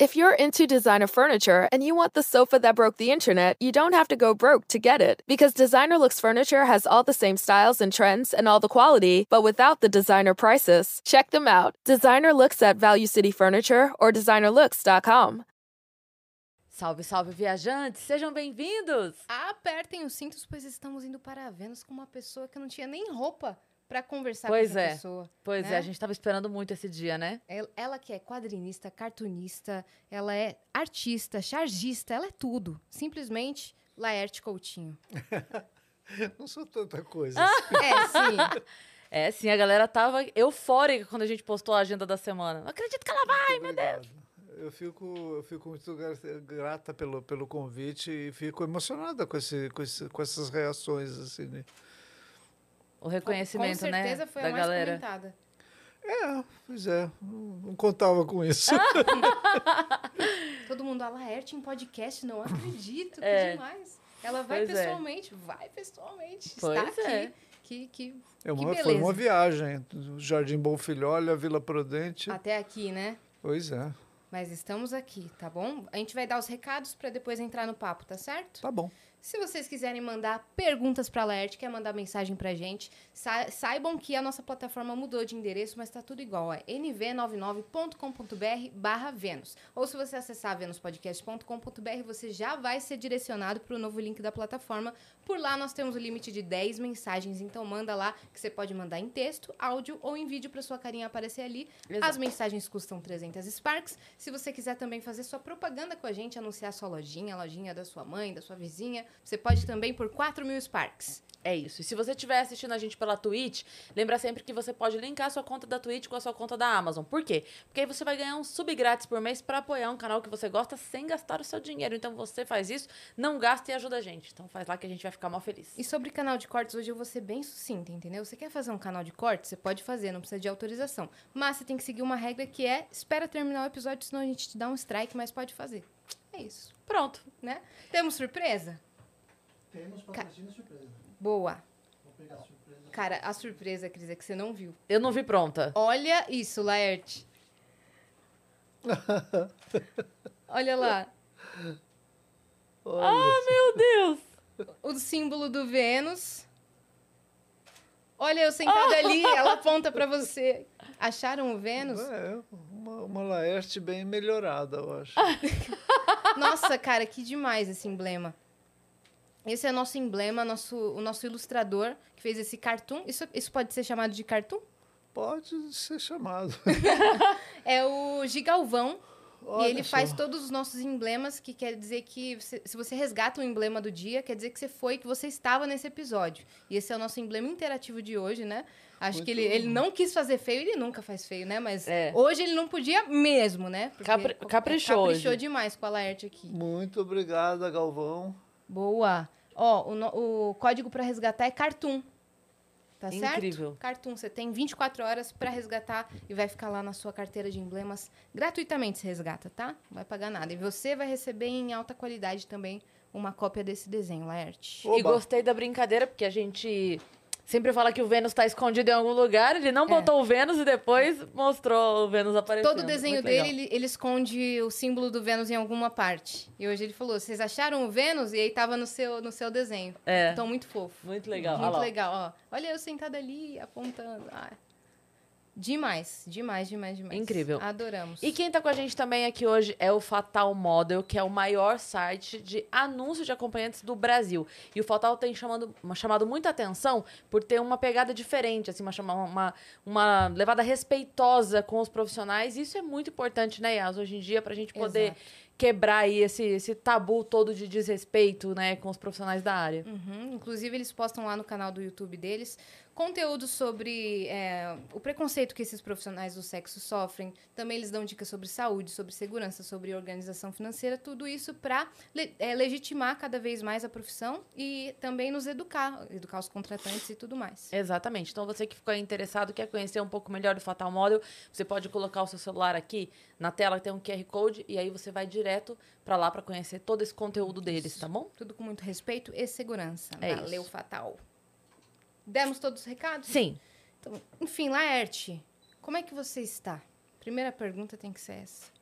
If you're into designer furniture and you want the sofa that broke the internet, you don't have to go broke to get it. Because Designer Looks Furniture has all the same styles and trends and all the quality, but without the designer prices. Check them out. Designer Looks at Value City Furniture or designerlooks.com. Salve, salve, viajantes! Sejam bem-vindos! Apertem os cintos, pois estamos indo para Vênus com uma pessoa que não tinha nem roupa para conversar Pois com essa é. pessoa. Pois né? é, a gente tava esperando muito esse dia, né? El- Ela que é quadrinista, cartunista, ela é artista, chargista, ela é tudo. Simplesmente Laerte Coutinho. Não sou tanta coisa. Ah! É, sim. É, sim, a galera tava eufórica quando a gente postou a agenda da semana. Não acredito que ela vai, meu Deus! Eu fico, eu fico muito gra- grata pelo, pelo convite e fico emocionada com, esse, com, esse, com essas reações. Assim, né? O reconhecimento, Com certeza né? foi da a mais galera. comentada. É, pois é, não não contava com isso. Todo mundo, a Laerte em podcast, não acredito, que É. demais. Ela vai Pois é. pessoalmente, vai pessoalmente. Pois está é. aqui. Que, que, É uma, que foi beleza. uma viagem Jardim Bom Filhole à Vila Prudente. Até aqui, né? Pois é, Mas estamos aqui, tá bom? A gente vai dar os recados para depois entrar no papo, tá certo? tá bom. Se vocês quiserem mandar perguntas para a Laerte, quer mandar mensagem pra gente, sa- saibam que a nossa plataforma mudou de endereço, mas tá tudo igual. É nv99.com.br barra Vênus. Ou se você acessar venuspodcast.com.br, você já vai ser direcionado para o novo link da plataforma. Por lá nós temos o limite de 10 mensagens, então manda lá que você pode mandar em texto, áudio ou em vídeo para sua carinha aparecer ali. Exato. As mensagens custam 300 Sparks. Se você quiser também fazer sua propaganda com a gente, anunciar sua lojinha, a lojinha da sua mãe, da sua vizinha, você pode também por 4 mil Sparks. É isso. E se você estiver assistindo a gente pela Twitch, lembra sempre que você pode linkar a sua conta da Twitch com a sua conta da Amazon. Por quê? Porque aí você vai ganhar um sub grátis por mês para apoiar um canal que você gosta sem gastar o seu dinheiro. Então você faz isso, não gasta e ajuda a gente. Então faz lá que a gente vai ficar mal feliz. E sobre canal de cortes, hoje eu vou ser bem sucinta, entendeu? Você quer fazer um canal de cortes? Você pode fazer, não precisa de autorização. Mas você tem que seguir uma regra que é: espera terminar o episódio, senão a gente te dá um strike, mas pode fazer. É isso, Pronto. né? Temos surpresa? Temos patrocínio surpresa. Boa. Vou pegar a surpresa. Cara, a surpresa, Cris, é que você não viu. Eu não vi pronta. Olha isso, Laerte. Olha lá. Olha, Ah, meu Deus! O símbolo do Vênus. Olha eu sentada ali, ela aponta pra você. Acharam o Vênus? é uma, uma Laerte bem melhorada, eu acho. Nossa, cara, que demais esse emblema. Esse é nosso emblema, nosso, o nosso ilustrador que fez esse cartoon. Isso, isso pode ser chamado de cartoon? Pode ser chamado. É o Gigalvão. Olha e ele faz só. todos os nossos emblemas, que quer dizer que você- se você resgata o emblema do dia, quer dizer que você foi, que você estava nesse episódio. E esse é o nosso emblema interativo de hoje, né? Acho que ele, Muito ele não quis fazer feio, ele nunca faz feio, né? Mas É. hoje ele não podia mesmo, né? Capri- caprichou Caprichou hoje. demais com a Laerte aqui. Muito obrigada, Galvão. Boa. Ó, o, no- o código para resgatar é Cartoon. Tá certo? Incrível. Cartoon. Você tem 24 horas para resgatar e vai ficar lá na sua carteira de emblemas. Gratuitamente se resgata, tá? Não vai pagar nada. E você vai receber em alta qualidade também uma cópia desse desenho, Laerte. E Oba. gostei da brincadeira, porque a gente sempre fala que o Vênus tá escondido em algum lugar. Ele não É. botou o Vênus e depois mostrou o Vênus aparecendo. Todo o desenho Muito dele, ele, ele esconde o símbolo do Vênus em alguma parte. E hoje ele falou: vocês acharam o Vênus? E aí tava no seu, no seu desenho. É. Então, muito fofo. Muito legal. Olha Muito legal, ó. Olha eu sentada ali, apontando. Ah, demais, demais, demais, demais. Incrível. Adoramos. E quem tá com a gente também aqui hoje é o Fatal Model, que é o maior site de anúncios de acompanhantes do Brasil. E o Fatal tem chamado, uma- chamado muita atenção por ter uma pegada diferente, assim, uma, uma, uma levada respeitosa com os profissionais. Isso é muito importante, né, Yas, hoje em dia, pra gente poder Exato. quebrar aí esse, esse tabu todo de desrespeito, né, com os profissionais da área. Uhum. Inclusive, eles postam lá no canal do YouTube deles conteúdo sobre é, o preconceito que esses profissionais do sexo sofrem. Também eles dão dicas sobre saúde, sobre segurança, sobre organização financeira, tudo isso para legitimar cada vez mais a profissão e também nos educar, educar os contratantes e tudo mais. Exatamente. Então, você que ficou interessado, quer conhecer um pouco melhor do Fatal Model, você pode colocar o seu celular aqui na tela, tem um QR Code, e aí você vai direto pra lá pra conhecer todo esse conteúdo deles, tá bom? Tudo com muito respeito e segurança. É Valeu, isso. Fatal. Demos todos os recados? Sim. Então, enfim, Laerte, como é que você está? Primeira pergunta tem que ser essa.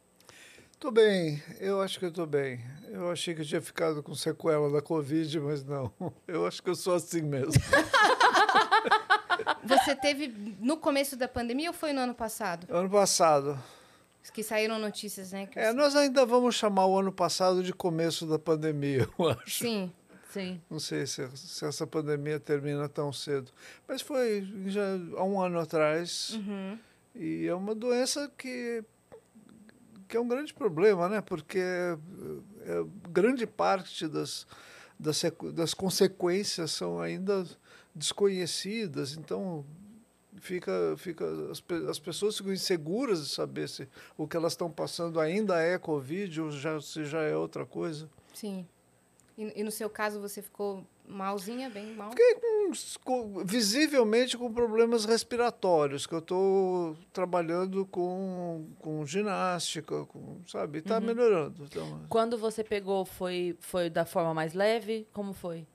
Tô bem, eu acho que eu tô bem. Eu achei que eu tinha ficado com sequela da Covid, mas não. Eu acho que eu sou assim mesmo. Você teve no começo da pandemia ou foi no ano passado? Ano passado. Que saíram notícias, né? que É, você- nós ainda vamos chamar o ano passado de começo da pandemia, eu acho. Sim. Sim. Não sei se, se essa pandemia termina tão cedo. Mas foi já há um ano atrás. Uhum. E é uma doença que, que é um grande problema, né? Porque é, é, grande parte das, das, das consequências são ainda desconhecidas. Então, fica, fica, as, as pessoas ficam inseguras de saber se o que elas estão passando ainda é Covid ou já, se já é outra coisa. Sim. E, e no seu caso você ficou malzinha, bem mal? Fiquei com, com- visivelmente com problemas respiratórios, que eu estou trabalhando com, com ginástica, com, sabe? Está melhorando. Então, Quando você pegou, foi, foi da forma mais leve? Como foi?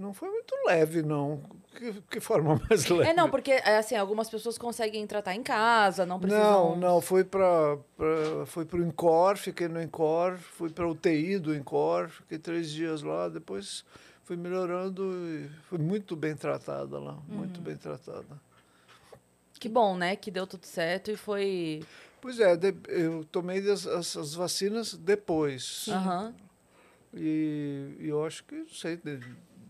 Não foi muito leve, não. Que, que forma mais leve? É, não, porque é, assim, algumas pessoas conseguem tratar em casa, não precisam. Não, não, fui para fui para o Incor, fiquei no Incor, fui para a UTI do Incor, fiquei três dias lá, depois fui melhorando e fui muito bem tratada lá, muito bem tratada. Que bom, né? Que deu tudo certo e foi. Pois é, de- eu tomei as, as, as vacinas depois. Aham. E, e eu acho que, não sei, de-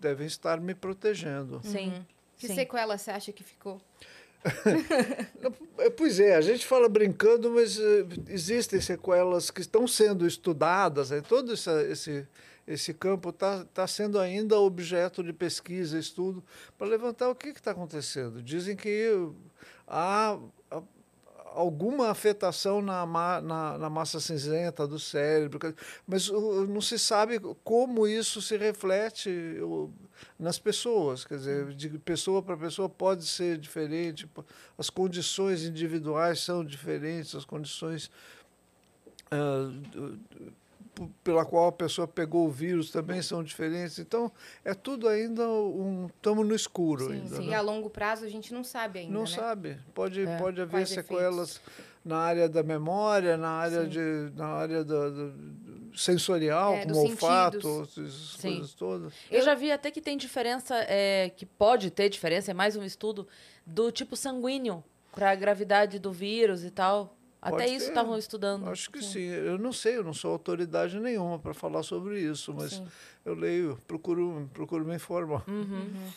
devem estar me protegendo. Sim. Que Sim. sequela você acha que ficou? Pois é, a gente fala brincando, mas eh, existem sequelas que estão sendo estudadas, né? todo essa, esse, esse campo está tá sendo ainda objeto de pesquisa, estudo, para levantar o que está acontecendo. Dizem que há há alguma afetação na, ma- na, na massa cinzenta do cérebro, mas uh, não se sabe como isso se reflete uh, nas pessoas. Quer dizer, de pessoa para pessoa pode ser diferente, as condições individuais são diferentes, as condições p- pela qual a pessoa pegou o vírus também são diferentes. Então, é tudo ainda um. Estamos no escuro Sim, ainda. sim. né? E a longo prazo a gente não sabe ainda, Não né? sabe. Pode, É. pode haver sequelas na área da memória, na área, Sim. de, na área do, sensorial, É, como olfato, sentidos. essas Sim. coisas todas. Eu já vi até que tem diferença, é, que pode ter diferença, é mais um estudo, do tipo sanguíneo para a gravidade do vírus e tal. Até Pode isso estavam estudando. Acho que sim. Eu não sei, eu não sou autoridade nenhuma para falar sobre isso, mas Sim. eu leio, procuro, procuro me informar. Uhum.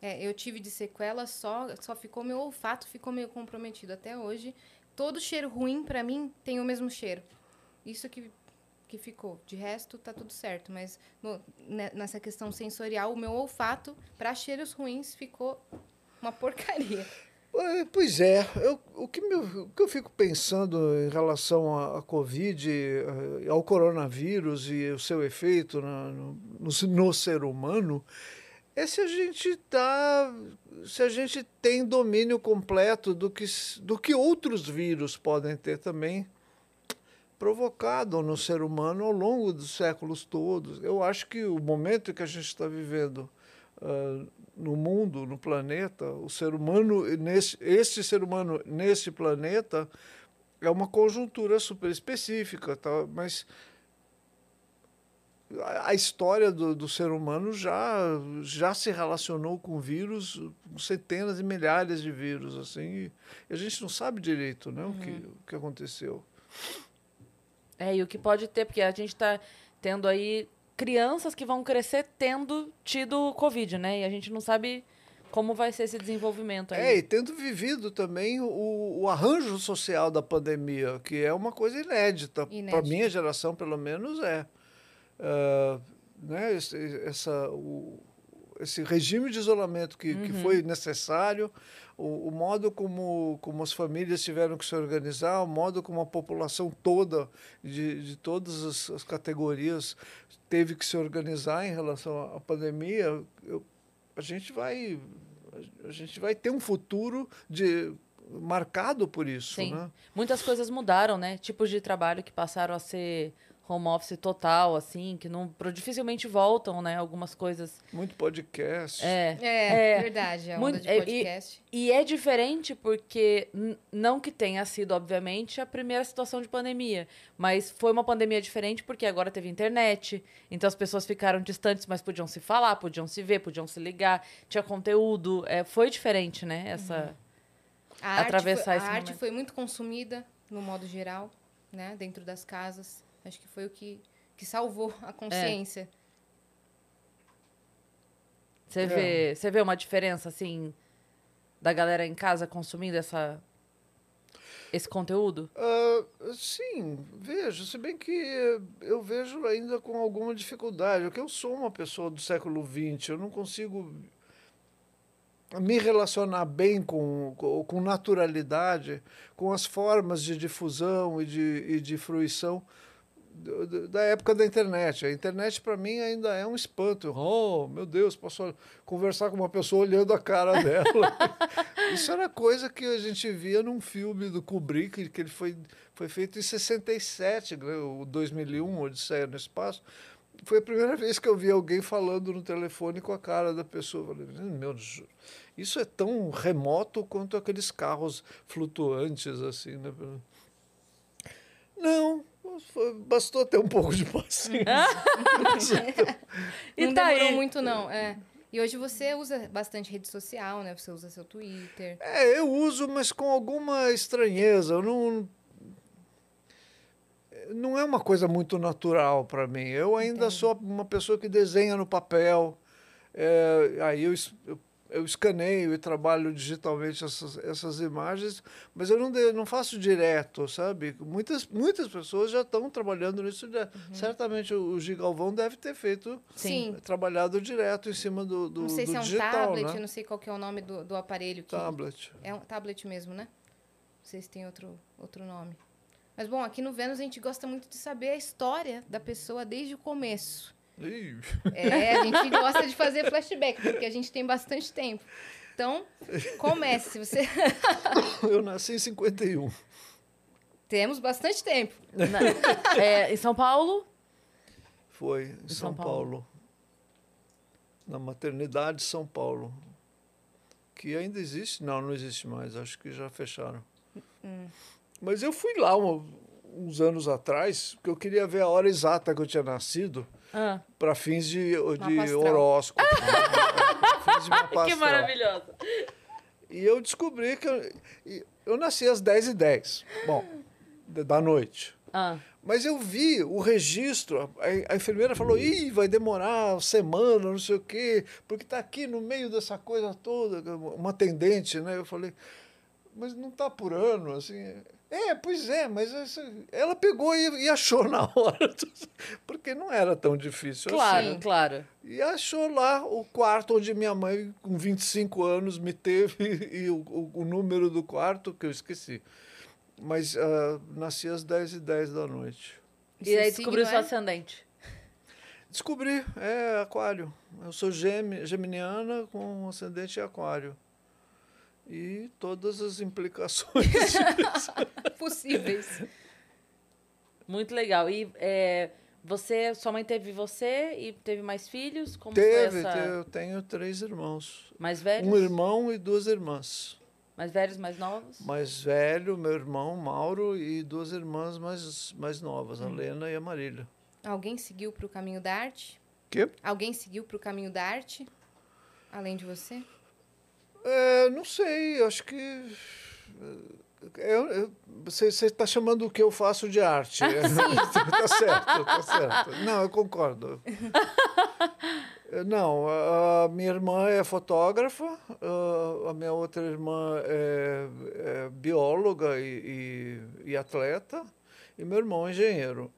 É, eu tive de sequela, só, só ficou meu olfato, ficou meio comprometido até hoje. Todo cheiro ruim, pra mim, tem o mesmo cheiro. Isso que, que ficou. De resto, tá tudo certo. Mas no- ne- nessa questão sensorial, o meu olfato, pra cheiros ruins, ficou uma porcaria. Pois é, eu, o, que me- o que eu fico pensando em relação à, à Covid, eh, ao coronavírus e o seu efeito na- no, no, ser humano, é se a gente tá, se a gente tem domínio completo do que, do que outros vírus podem ter também provocado no ser humano ao longo dos séculos todos. Eu acho que o momento que a gente está vivendo ah, no mundo, no planeta, o ser humano, nesse, esse ser humano nesse planeta, é uma conjuntura super específica, tá? mas a, história do, do ser humano já, já se relacionou com vírus, com centenas e milhares de vírus, assim, e a gente não sabe direito né, o, que, o que aconteceu. É, e o que pode ter, porque a gente está tendo aí crianças que vão crescer tendo tido Covid, né? E a gente não sabe como vai ser esse desenvolvimento aí. É, e tendo vivido também o, o arranjo social da pandemia, que é uma coisa inédita. Para Inédita. minha geração, pelo menos, é. Ah, né, esse, essa, o, esse regime de isolamento que, que foi necessário, o, o modo como, como as famílias tiveram que se organizar, o modo como a população toda, de, de todas as, as categorias, teve que se organizar em relação à- pandemia, eu, a gente vai a gente vai ter um futuro de marcado por isso, Sim. né? Muitas coisas mudaram, né? Tipos de trabalho que passaram a ser home office total, assim, que não pro- dificilmente voltam, né? Algumas coisas. Muito podcast. É. É, É. verdade. A onda Muito- de é, e- podcast. E é diferente porque, não que tenha sido, obviamente, a primeira situação de pandemia, mas foi uma pandemia diferente porque agora teve internet, então as pessoas ficaram distantes, mas podiam se falar, podiam se ver, podiam se ligar, tinha conteúdo. É, foi diferente, né? Essa. A arte, atravessar foi, esse a arte momento. foi muito consumida, no modo geral, né? Dentro das casas. Acho que foi o que, que salvou a consciência. Você É. vê, você vê uma diferença, assim, da galera em casa consumindo essa, esse conteúdo? Ah, sim, vejo. Se bem que eu vejo ainda com alguma dificuldade, porque eu sou uma pessoa do século XX, eu não consigo me relacionar bem com, com, com naturalidade com as formas de difusão e de, e de fruição da época da internet. A internet, para mim, ainda é um espanto. Oh, meu Deus, posso conversar com uma pessoa olhando a cara dela. Isso era coisa que a gente via num filme do Kubrick, que ele foi, foi feito em 67, né, o 2001, Odisseia no Espaço. Foi a primeira vez que eu vi alguém falando no telefone com a cara da pessoa. Eu Falei, meu Deus, isso é tão remoto quanto aqueles carros flutuantes, assim, né? Não, bastou ter um pouco de paciência. E não tá demorou aí. muito, não. É. E hoje você usa bastante rede social, né? Você usa seu Twitter. É, eu uso, mas com alguma estranheza. Eu não. Não é uma coisa muito natural para mim. Eu ainda Entendi. sou uma pessoa que desenha no papel. É, aí eu, eu, eu escaneio e trabalho digitalmente essas, essas imagens, mas eu não, de- não faço direto, sabe? Muitas, muitas pessoas já estão trabalhando nisso. direto. Certamente o, o Gigalvão deve ter feito, Sim. trabalhado direto em cima do, do, não sei do se é um digital, tablet, né? não sei qual que é o nome do, do aparelho. Que Tablet. É um tablet mesmo, né? Não sei se tem outro, outro nome. Mas, bom, aqui no Vênus a gente gosta muito de saber a história da pessoa desde o começo. É, a gente gosta de fazer flashback, porque a gente tem bastante tempo. Então, comece. Se você... Eu nasci em 51. Temos bastante tempo. Na- é, em São Paulo? Foi em São, São Paulo. Paulo. Na maternidade São Paulo. Que ainda existe? Não, não existe mais. Acho que já fecharam. Mas eu fui lá um- uns anos atrás, porque eu queria ver a hora exata que eu tinha nascido Ah, para fins de, de horóscopo. fins de mapa que maravilhosa. E eu descobri que eu, eu nasci às 10h10. Bom, da da noite. Ah, Mas eu vi o registro, a, a enfermeira falou, ih, vai demorar uma semana, não sei o quê, porque está aqui no meio dessa coisa toda, uma atendente, né? Eu falei, mas não está por ano, assim. É, pois é, mas essa- ela pegou e, e achou na hora, porque não era tão difícil claro, assim. claro. E achou lá o quarto onde minha mãe, com 25 anos, me teve e o, o- o número do quarto, que eu esqueci. Mas ah, nasci às 10 e 10 da noite. E aí descobriu seu é? ascendente. Descobri, é aquário. Eu sou gemi- geminiana com ascendente aquário. E todas as implicações. Possíveis. Muito legal. E é, você, sua mãe teve você e teve mais filhos? Como Teve, foi essa... eu tenho três irmãos. Mais velhos? Um irmão e duas irmãs. Mais velhos, mais novos? Mais velho, meu irmão Mauro, e duas irmãs mais, mais novas, a Lena e a Marília. Alguém seguiu para o caminho da arte? Quê? Alguém seguiu para o caminho da arte? Além de você? É, não sei, acho que. é, eu- você está chamando o que eu faço de arte. tá certo, tá certo. Não, eu concordo. É, Não, a minha irmã é fotógrafa, a- a minha outra irmã é, é bióloga e, e- e atleta, e meu irmão é engenheiro.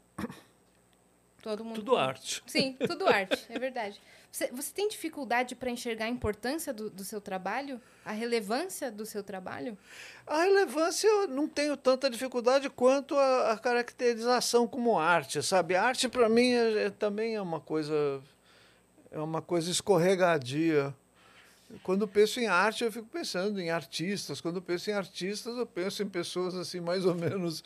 Todo mundo. Tudo arte. Sim, tudo arte, é verdade. Você, você tem dificuldade para enxergar a importância do, do seu trabalho? A relevância do seu trabalho? A relevância eu não tenho tanta dificuldade quanto a, a caracterização como arte, sabe? A arte para mim é- é- também é uma coisa é uma coisa escorregadia. Quando penso em arte, eu fico pensando em artistas. Quando penso em artistas, eu penso em pessoas assim, mais ou menos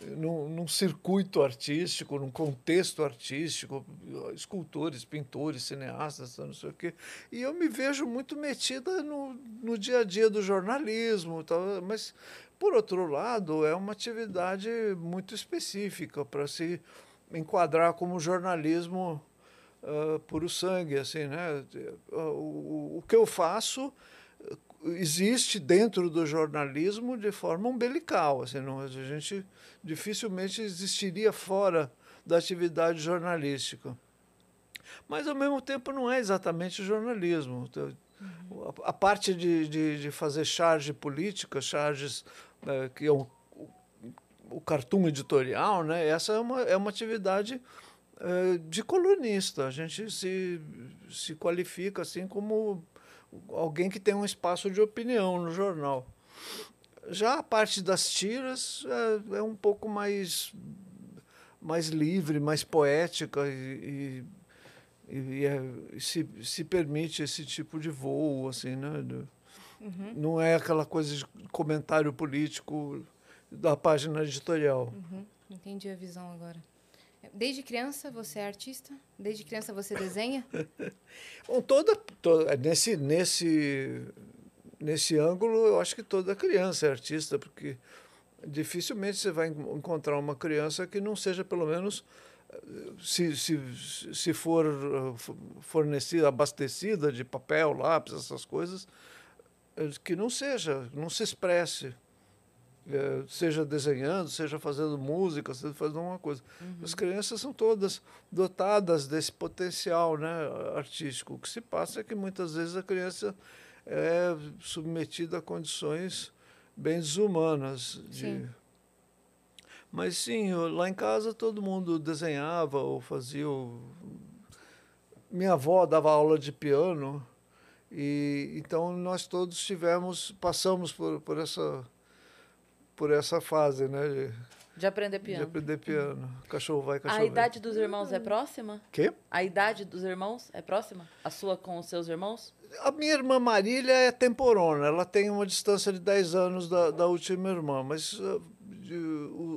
num, num circuito artístico, num contexto artístico, escultores, pintores, cineastas, não sei o quê. E eu me vejo muito metida no, no dia a dia do jornalismo, tal, mas por outro lado, é uma atividade muito específica para se enquadrar como jornalismo uh, puro sangue, assim, né? O, o que eu faço existe dentro do jornalismo de forma umbilical, assim, não, a gente dificilmente existiria fora da atividade jornalística. Mas, ao mesmo tempo, não é exatamente jornalismo. Uhum. A, parte de, de, de, fazer charge política, charges é, que é o, o cartoon editorial, né? essa é uma, é uma atividade de colunista. A gente se, se qualifica assim como alguém que tem um espaço de opinião no jornal. Já a parte das tiras é, é um pouco mais, mais livre, mais poética e, e, e, é, se, se permite esse tipo de voo, assim, né? Uhum. Não é aquela coisa de comentário político da página editorial. Uhum. Entendi a visão agora. Desde criança você é artista? Desde criança você desenha? Bom, toda, toda nesse nesse nesse ângulo eu acho que toda criança é artista porque dificilmente você vai encontrar uma criança que não seja pelo menos se, se, se for fornecida, abastecida de papel, lápis, essas coisas, que não seja, não se expresse. É, seja desenhando, seja fazendo música, seja fazendo alguma coisa. Uhum. As crianças são todas dotadas desse potencial né, artístico. O que se passa é que muitas vezes a criança é submetida a condições bem desumanas. De... Sim. Mas sim, lá em casa todo mundo desenhava ou fazia. O... Minha avó dava aula de piano e então nós todos tivemos, passamos por, por essa por essa fase, né? De, de aprender piano. De aprender piano. Cachorro vai, cachorro A idade dos irmãos é próxima? Quê? A idade dos irmãos é próxima? A sua com os seus irmãos? A minha irmã Marília é temporona. Ela tem uma distância de 10 anos da, da última irmã, mas uh, de,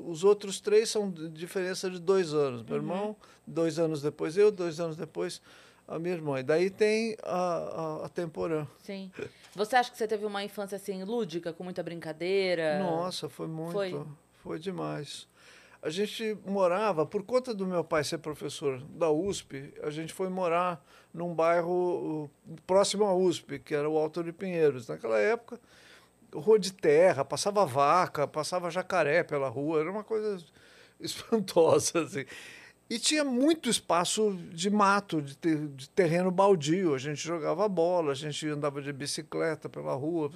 os outros três são de diferença de dois anos. Meu uhum. irmão, dois anos depois eu, dois anos depois a minha irmã. E daí tem a, a, a temporã. Sim. Você acha que você teve uma infância assim lúdica, com muita brincadeira? Nossa, foi muito. Foi, foi demais. A gente morava, por conta do meu pai ser professor da USP, a gente foi morar num bairro uh, próximo à USP, que era o Alto de Pinheiros. Naquela época, rua de terra, passava vaca, passava jacaré pela rua, era uma coisa espantosa. Assim. E tinha muito espaço de mato, de, ter, de, terreno baldio. A gente jogava bola, a gente andava de bicicleta pela rua.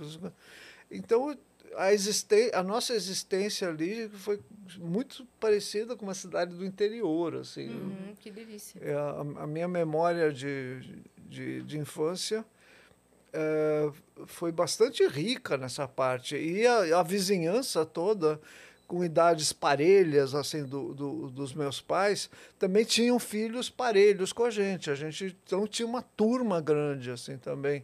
Então, a, a nossa existência ali foi muito parecida com uma cidade do interior. Assim. Uhum, que delícia. É, a, a, minha memória de, de, de infância é, foi bastante rica nessa parte. E a, a vizinhança toda com idades parelhas assim do, do, dos meus pais também tinham filhos parelhos com a gente a gente então tinha uma turma grande assim também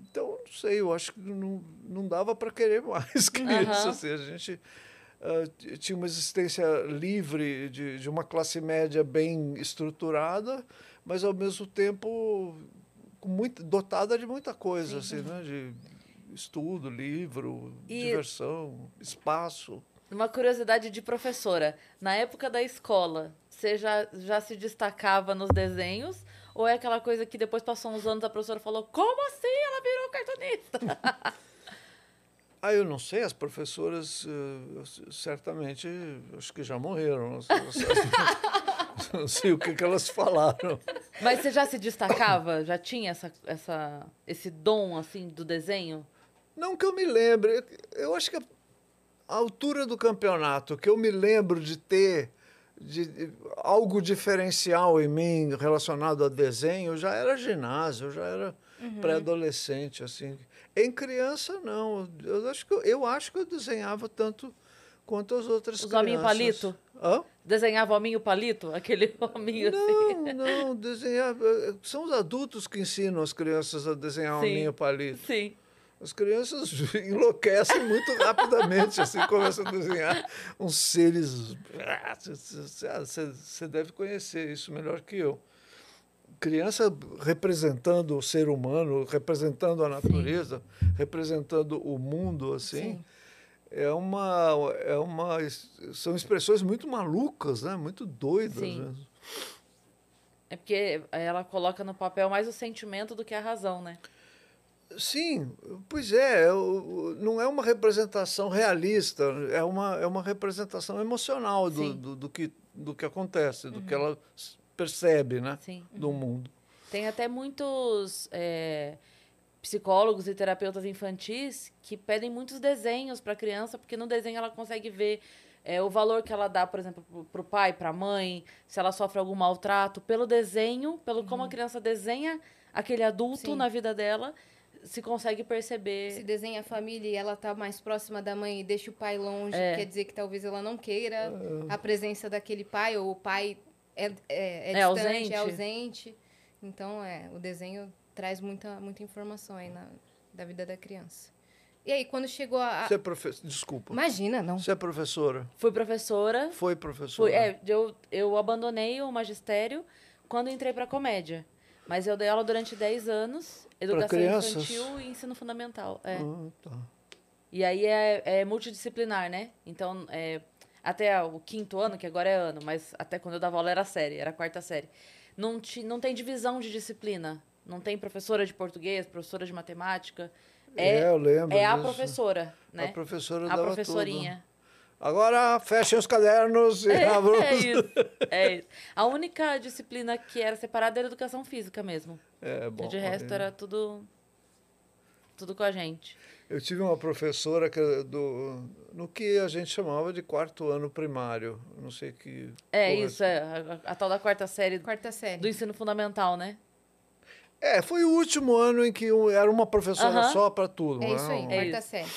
então não sei eu acho que não, não dava para querer mais que uhum. isso assim, a gente uh, tinha uma existência livre de, de uma classe média bem estruturada mas ao mesmo tempo com muito, dotada de muita coisa Sim. assim né de estudo, livro, e diversão, espaço. Uma curiosidade de professora. Na época da escola, você já, já se destacava nos desenhos? Ou é aquela coisa que depois passou uns anos a professora falou: Como assim ela virou cartunista? Ah, eu não sei, as professoras uh, certamente acho que já morreram. não sei o que, que elas falaram. Mas você já se destacava? Já tinha essa, essa, esse dom assim do desenho? Não que eu me lembre. Eu acho que a altura do campeonato que eu me lembro de ter de, algo diferencial em mim relacionado a desenho já era ginásio, já era uhum. pré-adolescente assim. Em criança não. Eu acho que eu, eu acho que eu desenhava tanto quanto as outras Os crianças. Os palito? Hã? Desenhava hominho palito? Aquele hominho assim. Não, não, desenhar. eh, São os adultos que ensinam as crianças a desenhar Sim. ninho palito. Sim. As crianças enlouquecem muito rapidamente, assim, começam a desenhar uns seres. Ah, Você deve conhecer isso melhor que eu. Criança representando o ser humano, representando a natureza, representando o mundo, assim, Sim. é uma, é uma. São expressões muito malucas, né? muito doidas. Sim. né? É porque ela coloca no papel mais o sentimento do que a razão, né? Sim, pois é, é não é uma representação realista, é uma, é uma representação emocional do, do, do que, do que acontece, do que ela s- percebe né, Sim. do mundo. Tem até muitos é, psicólogos e terapeutas infantis que pedem muitos desenhos para a criança, porque no desenho ela consegue ver é, o valor que ela dá, por exemplo, para o pai, para a mãe, se ela sofre algum maltrato. Pelo desenho, pelo como a criança desenha aquele adulto Sim. na vida dela, se consegue perceber. Se desenha a família e ela tá mais próxima da mãe e deixa o pai longe, É. quer dizer que talvez ela não queira a presença daquele pai, ou o pai é, é, é, É distante, ausente. é ausente. Então, é, o desenho traz muita, muita informação aí na, da vida da criança. E aí, quando chegou a... a- Você é professora, desculpa, Imagina, não. você é professora, Fui professora. foi professora. Fui, é, eu, eu abandonei o magistério quando entrei para comédia. Mas eu dei aula durante 10 anos, educação infantil e ensino fundamental. É. Ah, tá. E aí é, é multidisciplinar, né? Então, é, até o quinto ano, que agora é ano, mas até quando eu dava aula era série, era a quarta série. Não, ti, não tem divisão de disciplina. Não tem professora de português, professora de matemática. É, É, eu lembro é a disso. professora, né? A professora A dava professorinha. tudo. Agora fechem os cadernos e É, abram é os- isso, é isso. A única disciplina que era separada era educação física mesmo. É, bom, de resto é. era tudo tudo com a gente. Eu tive uma professora que do, no que a gente chamava de quarto ano primário. Não sei que. É isso, é a, a tal da quarta série Quarta série. do ensino fundamental, né? É, foi o último ano em que um- era uma professora Aham. só para tudo. É né? isso aí, Um- É quarta isso. série.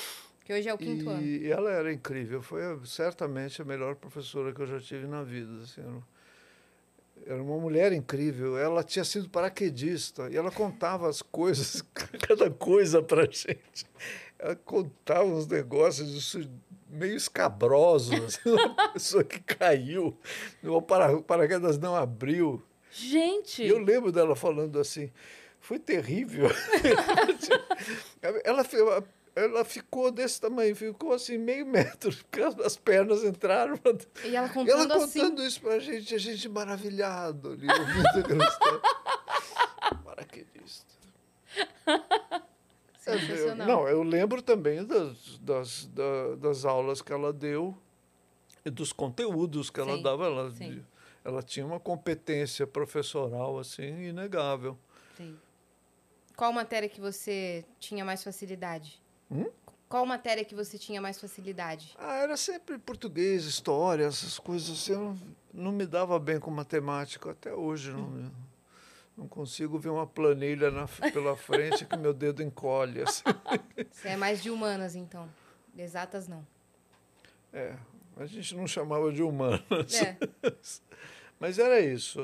Que hoje é o quinto ano. E ela era incrível. Foi a- certamente a melhor professora que eu já tive na vida. assim, era- uma mulher incrível. Ela tinha sido paraquedista e ela contava as coisas, cada coisa para gente. Ela contava uns negócios meio escabrosos. Assim, uma pessoa que caiu, o para, paraquedas não abriu. Gente, E eu lembro dela falando assim, foi terrível. ela, ela ficou desse tamanho, ficou assim meio metro, porque as- as pernas entraram. E ela contando ela assim. contando isso pra gente, a gente maravilhado ali, ouvindo aquela história. Paraquedista. É, não, eu lembro também das, das, da- das aulas que ela deu e dos conteúdos que ela Sim, dava. Ela, sim. ela tinha uma competência professoral assim inegável. Sim. Qual matéria que você tinha mais facilidade? Hum? Qual matéria que você tinha mais facilidade? Ah, era sempre português, história, essas coisas assim. Eu não, não me dava bem com matemática até hoje. Não, me- não consigo ver uma planilha na, pela frente que meu dedo encolhe. assim. Você é mais de humanas, então. Exatas, não. É, a gente não chamava de humanas. É. Mas era isso.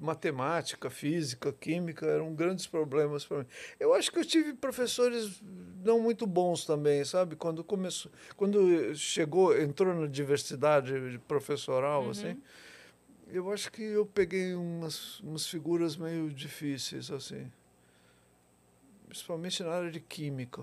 Matemática, física, química eram grandes problemas para mim. Eu acho que eu tive professores não muito bons também, sabe? Quando começou, quando chegou, entrou na diversidade professoral, assim, eu acho que eu peguei umas, umas figuras meio difíceis, assim. Principalmente na área de química.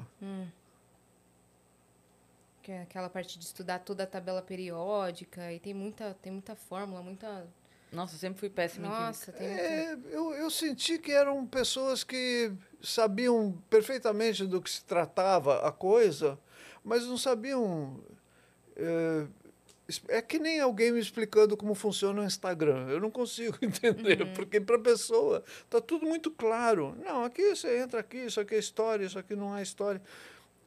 Que é aquela parte de estudar toda a tabela periódica e tem muita, tem muita fórmula, muita. Nossa, eu sempre fui péssima em química. Nossa, tem muita. É, eu, eu senti que eram pessoas que sabiam perfeitamente do que se tratava a coisa, mas não sabiam. É, é que nem alguém me explicando como funciona o Instagram. Eu não consigo entender, porque para a pessoa está tudo muito claro. Não, aqui você entra aqui, isso aqui é história, isso aqui não é história.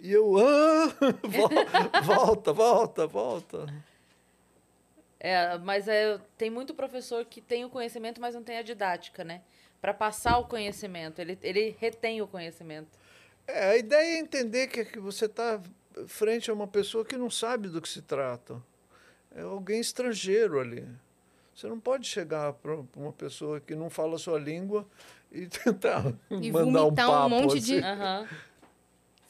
E eu, ah, vol- volta, volta, volta. É, mas é, tem muito professor que tem o conhecimento, mas não tem a didática, né? Para passar o conhecimento, ele, ele retém o conhecimento. É, a ideia é entender que, que você está frente a uma pessoa que não sabe do que se trata. É alguém estrangeiro ali. Você não pode chegar para uma pessoa que não fala a sua língua e tentar E mandar um vomitar um papo. monte de- assim. Aham.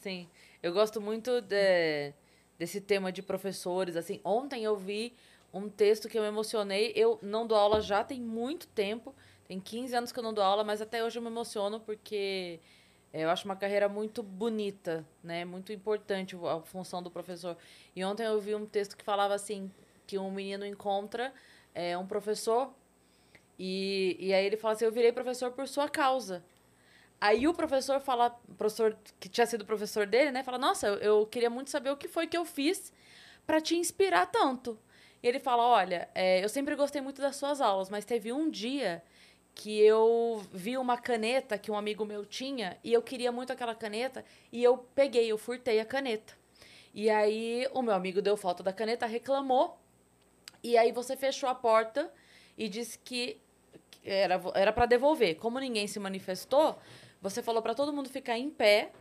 Sim. Eu gosto muito de- desse tema de professores. Assim, ontem eu vi um texto que eu me emocionei. Eu não dou aula já tem muito tempo. Tem 15 anos que eu não dou aula, mas até hoje eu me emociono porque eh, eu acho uma carreira muito bonita, né? Muito importante a função do professor. E ontem eu vi um texto que falava assim, que um menino encontra eh, um professor e, e aí ele fala assim, eu virei professor por sua causa. Aí o professor fala, professor que tinha sido professor dele, né, fala: "Nossa, eu, eu queria muito saber o que foi que eu fiz para te inspirar tanto". E ele fala: "Olha, é, eu sempre gostei muito das suas aulas, mas teve um dia que eu vi uma caneta que um amigo meu tinha e eu queria muito aquela caneta e eu peguei, eu furtei a caneta. E aí o meu amigo deu falta da caneta, reclamou. E aí você fechou a porta e disse que era era para devolver. Como ninguém se manifestou, você falou para todo mundo ficar em pé,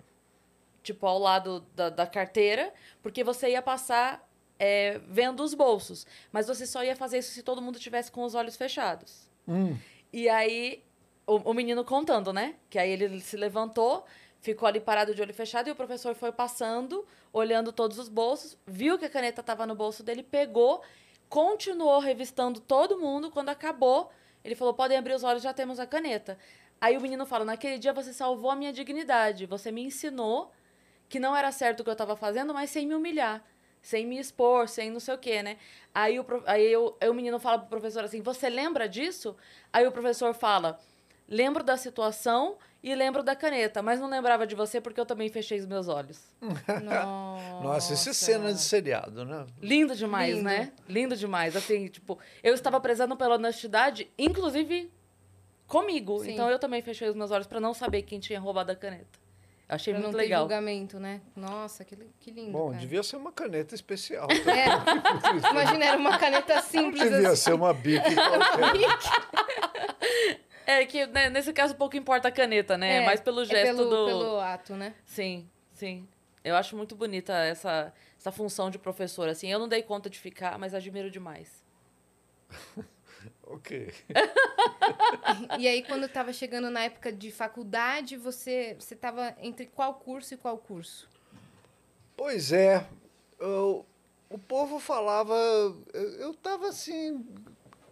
tipo ao lado da, da carteira, porque você ia passar é, vendo os bolsos. Mas você só ia fazer isso se todo mundo tivesse com os olhos fechados. Hum. E aí, o, o menino contando, né? Que aí ele se levantou, ficou ali parado de olho fechado e o professor foi passando, olhando todos os bolsos, viu que a caneta estava no bolso dele, pegou, continuou revistando todo mundo. Quando acabou, ele falou: podem abrir os olhos, já temos a caneta. Aí o menino fala: naquele dia você salvou a minha dignidade, você me ensinou que não era certo o que eu estava fazendo, mas sem me humilhar. Sem me expor, sem não sei o quê, né? Aí o, pro- aí eu- aí o menino fala pro professor assim: Você lembra disso? Aí o professor fala: Lembro da situação e lembro da caneta, mas não lembrava de você porque eu também fechei os meus ollos. Nossa, Nossa, isso é cena de seriado, né? Lindo demais, Lindo. né? Lindo demais. Assim, tipo, eu estava prezando pela honestidade, inclusive comigo. Sim. Então eu também fechei os meus olhos para não saber quem tinha roubado a caneta. Eu achei Pra muito não legal. julgamento, né? Nossa, que, que lindo. Bom, cara. devia ser uma caneta especial. É. Imagina, era uma caneta simples devia assim. ser uma bic. É que né, nesse caso pouco importa a caneta, né? É, Mais pelo é gesto pelo, do. pelo ato, né? Sim, sim. Eu acho muito bonita essa, essa função de professor. Assim, eu não dei conta de ficar, mas admiro demais. ok. E aí, quando tava chegando na época de faculdade, você, você tava entre qual curso e qual curso? Pois é. eu- o povo falava. Eu estava assim.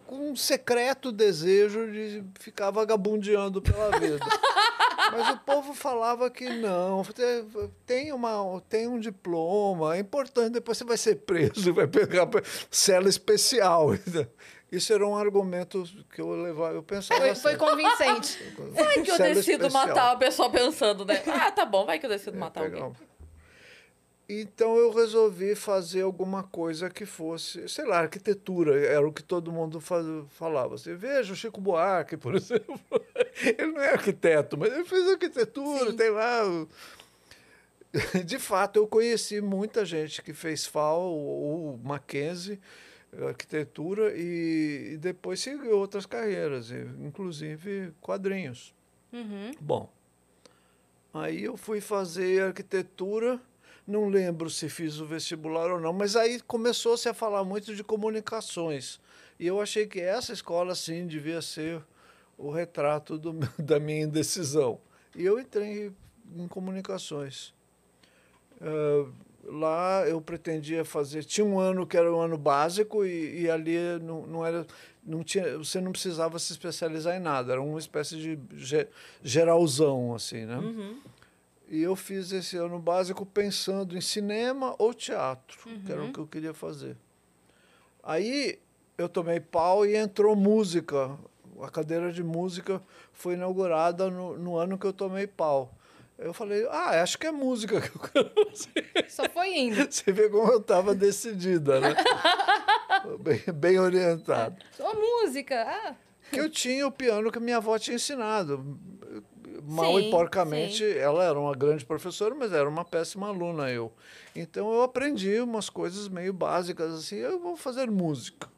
Com um secreto desejo de ficar vagabundeando pela vida. Mas o povo falava que não, te- tem, uma, tem um diploma, é importante, depois você vai ser preso, vai pegar cela especial. Isso era um argumento que eu levava, eu pensava Foi, assim, foi convincente. Vai que eu decido especial. matar a pessoa pensando, né? Ah, tá bom, vai que eu decido É, matar alguém. um- Então eu resolvi fazer alguma coisa que fosse, sei lá, arquitetura, era o que todo mundo faz, falava. Você veja o Chico Buarque, por exemplo. Ele não é arquiteto, mas ele fez arquitetura, Sim. tem lá. De fato, eu conheci muita gente que fez FAO ou Mackenzie, arquitetura, e, e depois seguiu outras carreiras, inclusive quadrinhos. Uhum. Bom, aí eu fui fazer arquitetura, não lembro se fiz o vestibular ou não, mas aí começou-se a falar muito de comunicações. E eu achei que essa escola, sim, devia ser o retrato do da minha indecisão. E eu entrei em comunicações. Ah, lá eu pretendia fazer. Tinha um ano que era um ano básico e, e ali não, não era. Não tinha, você não precisava se especializar em nada, era uma espécie de ge- geralzão, assim, né? Uhum. E eu fiz esse ano básico pensando em cinema ou teatro, que era o que eu queria fazer. Aí eu tomei pau e entrou música. A cadeira de música foi inaugurada no, no ano que eu tomei pau. Eu falei, ah, acho que é música que eu quero fazer. Só foi indo. Você vê como eu estava decidida, né? bem, bem orientado. Só música. Ah, que eu tinha o piano que minha avó tinha ensinado. Mal Sim, e porcamente, sim. ela era uma grande professora, mas era uma péssima aluna eu. Então eu aprendi umas coisas meio básicas assim, eu vou fazer música.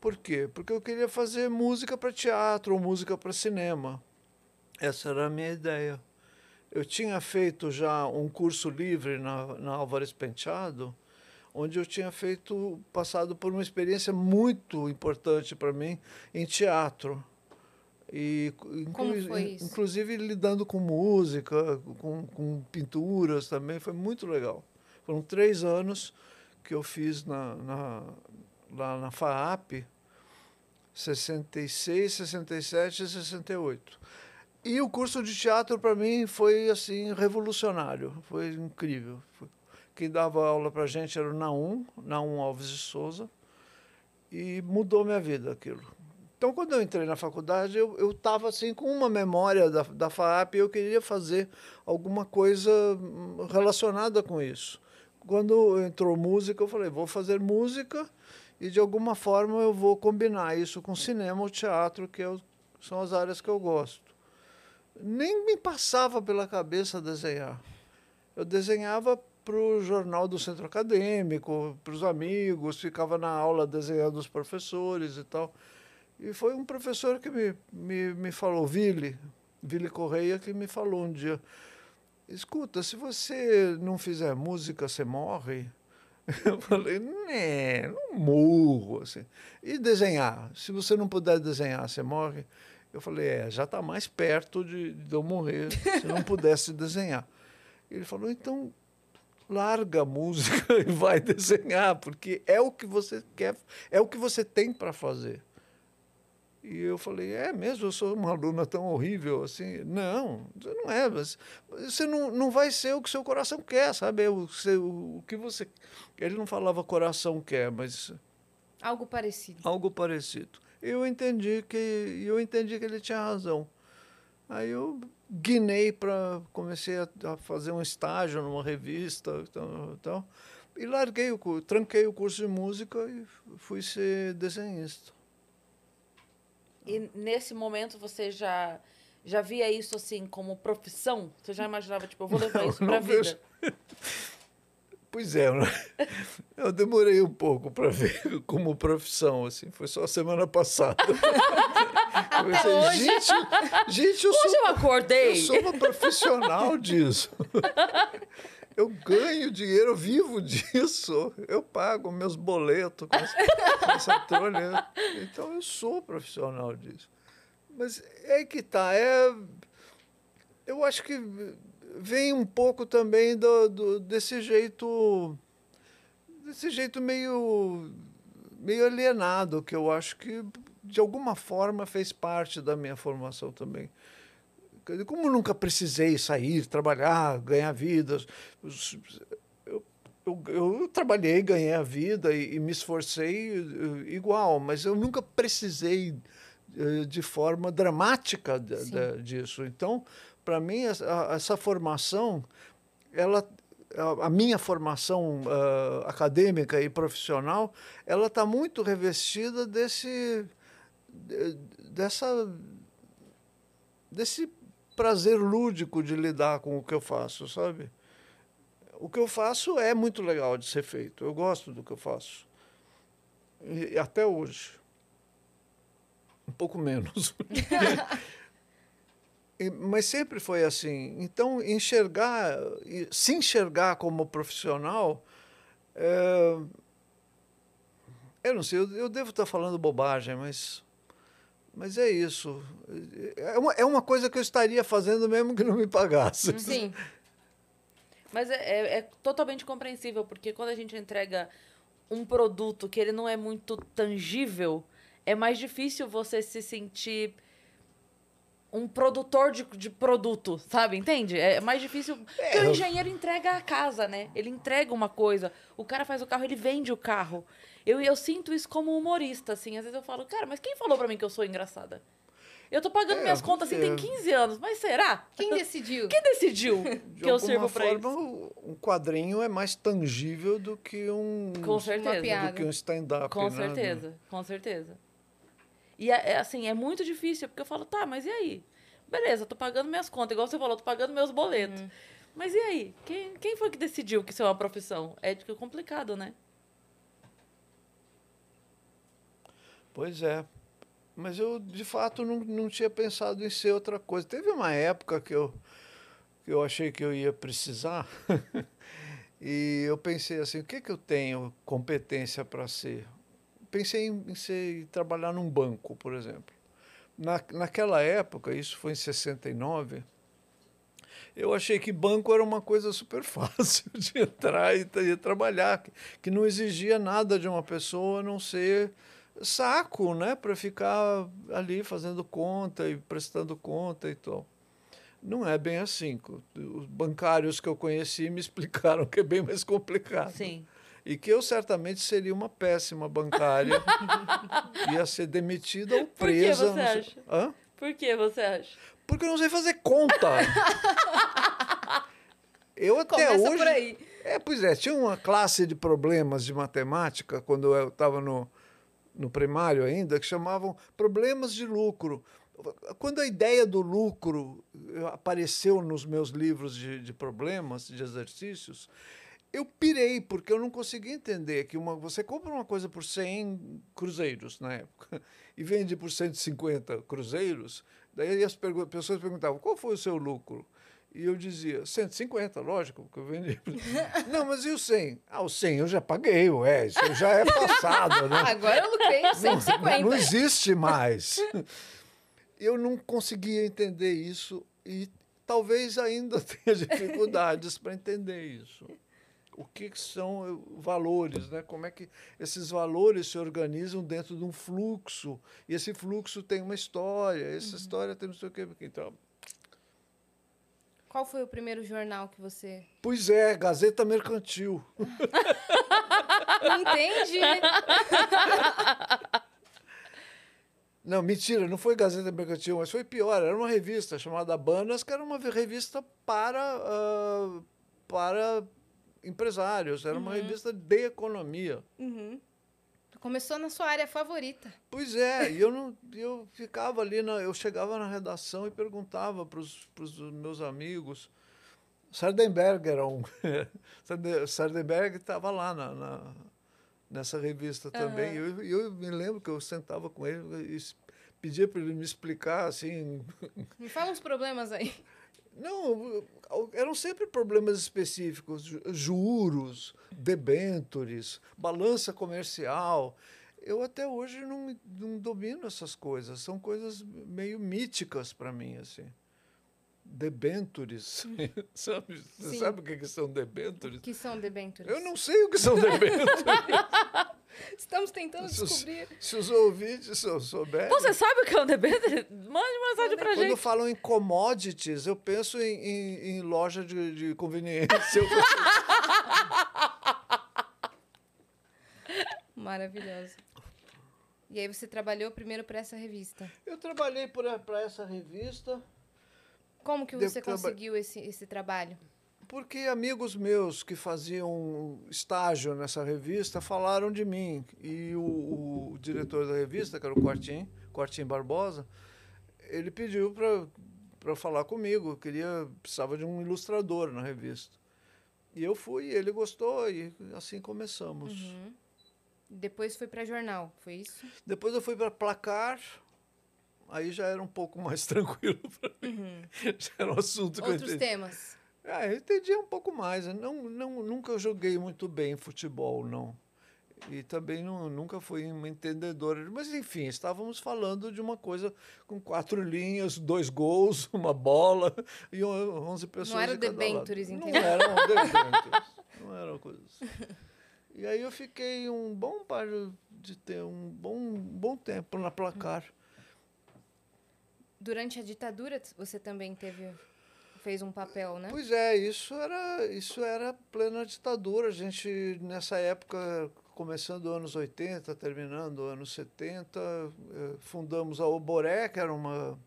Por quê? Porque eu queria fazer música para teatro ou música para cinema. Essa era a minha ideia. Eu tinha feito já um curso livre na, na Álvares Penteado, onde eu tinha feito, passado por uma experiência muito importante para mim em teatro. E, inclu-? Inclusive lidando com música, com, com pinturas também, foi muito legal. Foram três anos que eu fiz na, na, lá na FAAP, 66, 67 e 68. E o curso de teatro para mim foi assim revolucionário, foi incrível. Quem dava aula para gente era o Naum, Naum Alves de Souza, e mudou minha vida aquilo. Então, quando eu entrei na faculdade, eu estava assim com uma memória da, da FAAP e eu queria fazer alguma coisa hum, relacionada com isso. Quando entrou música, eu falei, vou fazer música e de alguma forma eu vou combinar isso com cinema ou teatro, que é o- são as áreas que eu gosto. Nem me passava pela cabeça desenhar. Eu desenhava para o jornal do centro acadêmico, para os amigos, ficava na aula desenhando os professores e tal. E foi um professor que me, me, me falou, Vili, Vili Correia, que me falou um dia, escuta, se você não fizer música, você morre? Eu falei, né, não morro. Assim. E desenhar? Se você não puder desenhar, você morre? Eu falei, é, já está mais perto de, de eu morrer se não pudesse desenhar. Ele falou, então larga a música e vai desenhar, porque é o que você quer, é o que você tem para fazer. E eu falei, é mesmo, eu sou uma aluna tão horrível assim. Não, você não é, você não, não vai ser o que seu coração quer, sabe? É O, seu, o que você. Ele não falava coração quer, mas Algo parecido. algo parecido. Eu entendi que eu entendi que ele tinha razão. Aí eu guinei para comecei a, a fazer um estágio numa revista, tal, tal, e larguei o tranquei o curso de música e fui ser desenhista. E nesse momento você já já via isso assim como profissão? Você já imaginava, tipo, eu vou levar isso pra vida? Pois é, né? eu demorei um pouco para ver como profissão, assim. Foi só semana passada. Eu pensei, hoje? Gente, gente, eu Hoje sou eu acordei. Eu sou uma profissional disso. Eu ganho dinheiro, eu vivo disso. Eu pago meus boletos com essa, com essa trolha. Então eu sou profissional disso. Mas é que tá. É, eu acho que vem um pouco também do, do- desse jeito. Desse jeito meio, meio alienado, que eu acho que de alguma forma fez parte da minha formação também. Como nunca precisei sair, trabalhar, ganhar vida, eu, eu, eu trabalhei, ganhei a vida e, e me esforcei eh, igual, mas eu nunca precisei eh, de forma dramática de- de- disso. Então, para mim, essa, essa formação, ela, a, a minha formação ah, acadêmica e profissional, ela está muito revestida desse, de- dessa desse prazer lúdico de lidar com o que eu faço, sabe? O que eu faço é muito legal de ser feito. Eu gosto do que eu faço. E até hoje. Um pouco menos. Mas sempre foi assim. Então, enxergar, se enxergar como profissional, é, eu não sei, eu, eu devo estar falando bobagem, mas, mas é isso. É uma, é uma coisa que eu estaria fazendo mesmo que não me pagasse. Sim. Mas é, é- é totalmente compreensível, porque quando a gente entrega um produto que ele não é muito tangível, é mais difícil você se sentir um produtor de, de produto, sabe? Entende? É mais difícil. Porque o eu- engenheiro entrega a casa, né? Ele entrega uma coisa. O cara faz o carro, ele vende o carro. Eu, eu sinto isso como humorista, assim. Às vezes eu falo, cara, mas quem falou pra mim que eu sou engraçada? Eu tô pagando É, minhas contas assim, tem é. 15 anos, mas será? Quem decidiu? Quem decidiu De que eu alguma sirvo pra forma, isso? o- um quadrinho é mais tangível do que um, Com certeza. do que um stand-up. Com né? certeza, com certeza. E é, é assim, é muito difícil, porque eu falo, tá, mas e aí? Beleza, tô pagando minhas contas, igual você falou, tô pagando meus boletos. Mas e aí? Quem, quem foi que decidiu que isso é uma profissão? É é complicado, né? Pois é. Mas eu, de fato, não, não tinha pensado em ser outra coisa. Teve uma época que eu, que eu achei que eu ia precisar. E eu pensei assim, o que, que eu tenho competência para ser? Pensei em, em, ser, em trabalhar num banco, por exemplo. Na, naquela época, isso foi em 69, eu achei que banco era uma coisa super fácil de entrar e, e trabalhar, que, que não exigia nada de uma pessoa a não ser saco, né, para ficar ali fazendo conta e prestando conta e tal. Não é bem assim. Os bancários que eu conheci me explicaram que é bem mais complicado. Sim. E que eu certamente seria uma péssima bancária. ia ser demitida ou presa. Por que você acha? Hã? Por que você acha? Porque eu não sei fazer conta. eu até Começa hoje. por aí. É, pois é, tinha uma classe de problemas de matemática quando eu estava no, no primário ainda que chamavam problemas de lucro. Quando a ideia do lucro apareceu nos meus livros de, de problemas, de exercícios, eu pirei, porque eu não conseguia entender que uma, você compra uma coisa por 100 cruzeiros na época e vende por 150 cruzeiros, daí as pergu pessoas perguntavam qual foi o seu lucro? E eu dizia, 150, lógico, porque eu vendi. Não, mas e o 100? Ah, o 100 eu já paguei, ué, isso já é passado, né? Agora eu lucrei em 150. Não, não existe mais. Eu não conseguia entender isso e talvez ainda tenha dificuldades para entender isso. O que são valores, né? Como é que esses valores se organizam dentro de um fluxo? E esse fluxo tem uma história, essa Uhum. história tem não sei o quê. Então, Qual foi o primeiro jornal que você. pois é, Gazeta Mercantil. Não entende? Não, mentira, não foi Gazeta Mercantil, mas foi pior. Era uma revista chamada Banas, que era uma revista para, ah, para empresários, era uma revista de economia. Uhum. Começou na sua área favorita. Pois é, e eu, não, eu ficava ali, na, eu chegava na redação e perguntava para os meus amigos. Sardenberg era um. Sarde- Sardenberg estava lá na, na- nessa revista também. E eu, eu me lembro que eu sentava com ele e pedia para ele me explicar assim. Me fala uns problemas aí. Não, eram sempre problemas específicos, ju- juros, debêntures, balança comercial. Eu até hoje não, não domino essas coisas, são coisas meio míticas para mim, assim. Debêntures, sabe? Você sabe o que, são debêntures? Que são debêntures. Eu não sei o que são debêntures. Estamos tentando se, os, descobrir. se os ouvintes sou- souberem. Você sabe o que é um debênture? Mande mensagem pra Quando gente. falam em commodities, eu penso em, em- em loja de, de conveniência. Maravilhoso. E aí você trabalhou primeiro para essa revista. Eu trabalhei para essa revista Como que você conseguiu esse, esse trabalho? Porque amigos meus que faziam estágio nessa revista falaram de mim. E o, o diretor da revista, que era o Quartim, Quartim Barbosa, ele pediu para falar comigo. Queria, precisava de um ilustrador na revista. E eu fui, ele gostou e assim começamos. Uhum. Depois foi para jornal, foi isso? Depois eu fui para Placar, aí já era um pouco mais tranquilo para mim. Já era um assunto que eu Outros temas. Ah, eu entendia um pouco mais. né? Não, não, nunca joguei muito bem futebol, não. E também não, nunca fui uma entendedora. Mas, enfim, estávamos falando de uma coisa com quatro linhas, dois gols, uma bola e on- 11 pessoas era de cada debêntures, lado. entendeu? Não eram debêntures. não eram coisas. E aí eu fiquei um bom par de ter um bom, um bom tempo na placar. Durante a ditadura você também teve fez um papel, né? Pois é, isso era, isso era plena ditadura. A gente, nessa época, começando anos 80, terminando anos 70, eh, fundamos a Oboré, que era uma,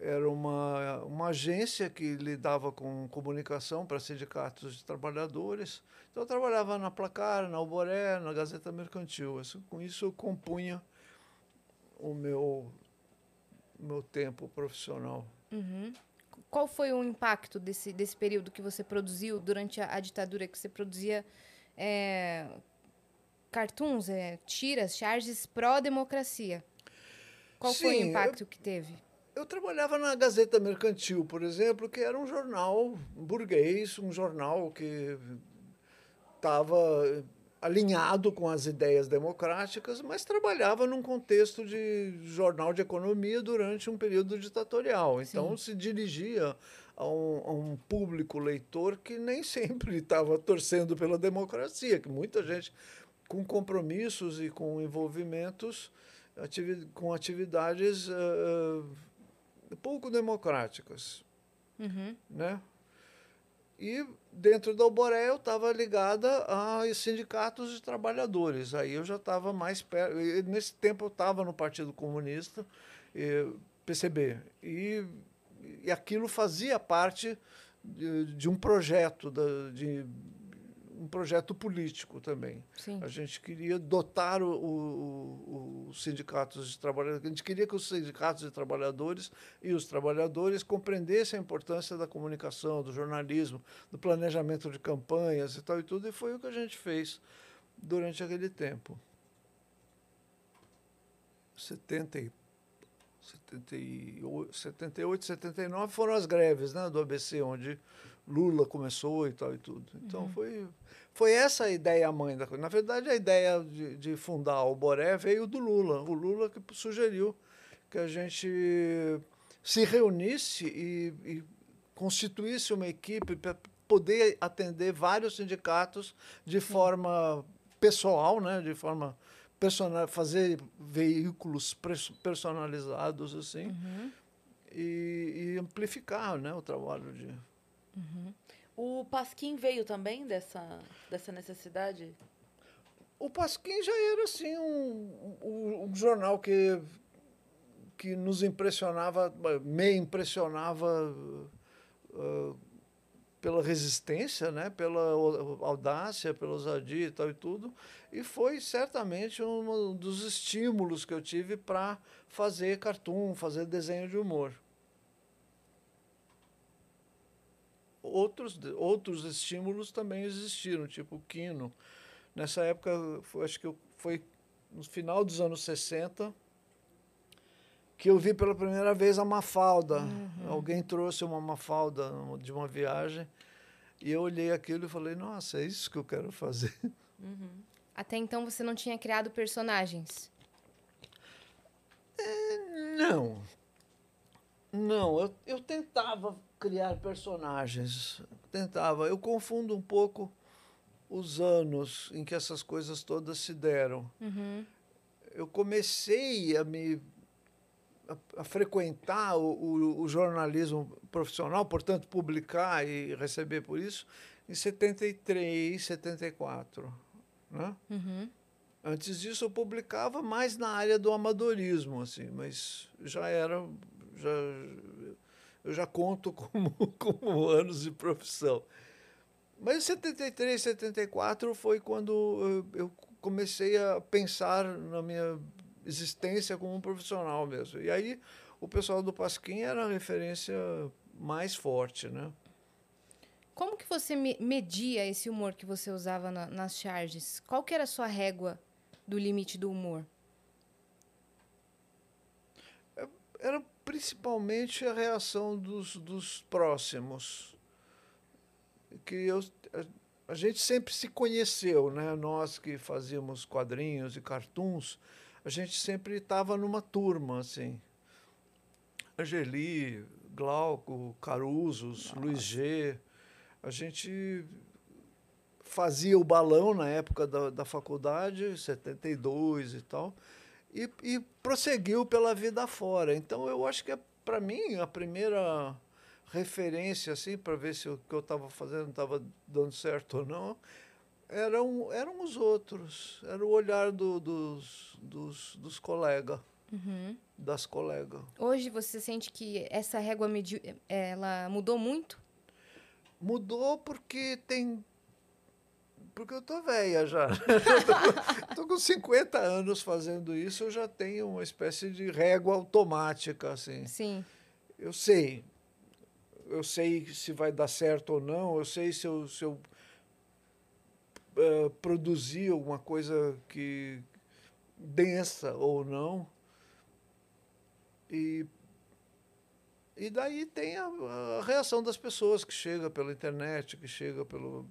era uma, uma agência que lidava com comunicação para sindicatos de trabalhadores. Então, eu trabalhava na Placar, na Oboré, na Gazeta Mercantil. Isso, com isso, eu compunha o meu, meu tempo profissional. Uhum. Qual foi o impacto desse, desse período que você produziu durante a, a ditadura, que você produzia é, cartoons, é, tiras, charges pró-democracia? Qual foi o Sim, impacto que teve? Eu trabalhava na Gazeta Mercantil, por exemplo, que era um jornal burguês, um jornal que estava alinhado com as ideias democráticas, mas trabalhava num contexto de jornal de economia durante um período ditatorial. Então se dirigia a um, a um público leitor que nem sempre estava torcendo pela democracia, que muita gente com compromissos e com envolvimentos ativi com atividades uh, pouco democráticas, Uhum. né? E dentro da Alboré eu estava ligada a sindicatos de trabalhadores. Aí eu já estava mais perto. Nesse tempo eu estava no Partido Comunista, PCB. E, e aquilo fazia parte de, de um projeto, da, de um projeto político também. Sim. A gente queria dotar os sindicatos de trabalhadores, a gente queria que os sindicatos de trabalhadores e os trabalhadores compreendessem a importância da comunicação, do jornalismo, do planejamento de campanhas e tal e tudo, e foi o que a gente fez durante aquele tempo. 70 e 78, 78, 79 foram as greves né, do ABC, onde Lula começou e tal e tudo. Então foi, foi essa a ideia mãe da coisa. Na verdade, a ideia de, de fundar o Boré veio do Lula. O Lula que sugeriu que a gente se reunisse e, e constituísse uma equipe para poder atender vários sindicatos de forma pessoal, né, de forma personal, fazer veículos personalizados assim e, e amplificar, né, o trabalho de O Pasquim veio também dessa, dessa necessidade? O Pasquim já era assim um, um, um jornal que que nos impressionava, me impressionava uh, pela resistência, né, pela audácia, pela ousadia e tal e tudo, e foi certamente um dos estímulos que eu tive para fazer cartoon, fazer desenho de humor. Outros, outros estímulos também existiram, tipo o Quino. Nessa época, foi- acho que eu- foi no final dos anos 60, que eu vi pela primeira vez a Mafalda. Alguém trouxe uma Mafalda de uma viagem, e eu olhei aquilo e falei, nossa, é isso que eu quero fazer. Até então você não tinha criado personagens. Não. Não, eu, eu tentava criar personagens. Tentava. Eu confundo um pouco os anos em que essas coisas todas se deram. Uhum. Eu comecei a me a, a frequentar o, o- o jornalismo profissional, portanto, publicar e receber por isso, em 73, 74. Né? Uhum. Antes disso eu publicava mais na área do amadorismo, assim, mas já era, já, eu já conto como, como anos de profissão. Mas em 73, 74 foi quando eu, comecei a pensar na minha existência como um profissional mesmo. E aí o pessoal do Pasquim era a referência mais forte, né? Como que você me- media esse humor que você usava na- nas charges? Qual que era a sua régua do limite do humor? era principalmente a reação dos, dos próximos. Que eu, a, a gente sempre se conheceu, né? Nós que fazíamos quadrinhos e cartoons, a gente sempre estava numa turma, assim. Angeli, Glauco, Carusos, Luiz G. A gente fazia o balão na época da, da faculdade, 72 e tal, e, e prosseguiu pela vida fora. Então, eu acho que, para mim, a primeira referência, assim, para ver se o que eu estava fazendo estava dando certo ou não, eram, eram os outros. Era o olhar do, dos, dos, dos colegas, das colegas. Hoje você sente que essa régua medi ela mudou muito? Mudou porque tem. Porque eu tô velha já. Estou com 50 anos fazendo isso, eu já tenho uma espécie de régua automática, assim. Sim. Eu sei. Eu sei se vai dar certo ou não, eu sei se eu, se eu eh, produzir alguma coisa que densa ou não. E, e daí tem a, a reação das pessoas que chega pela internet, que chega pelo,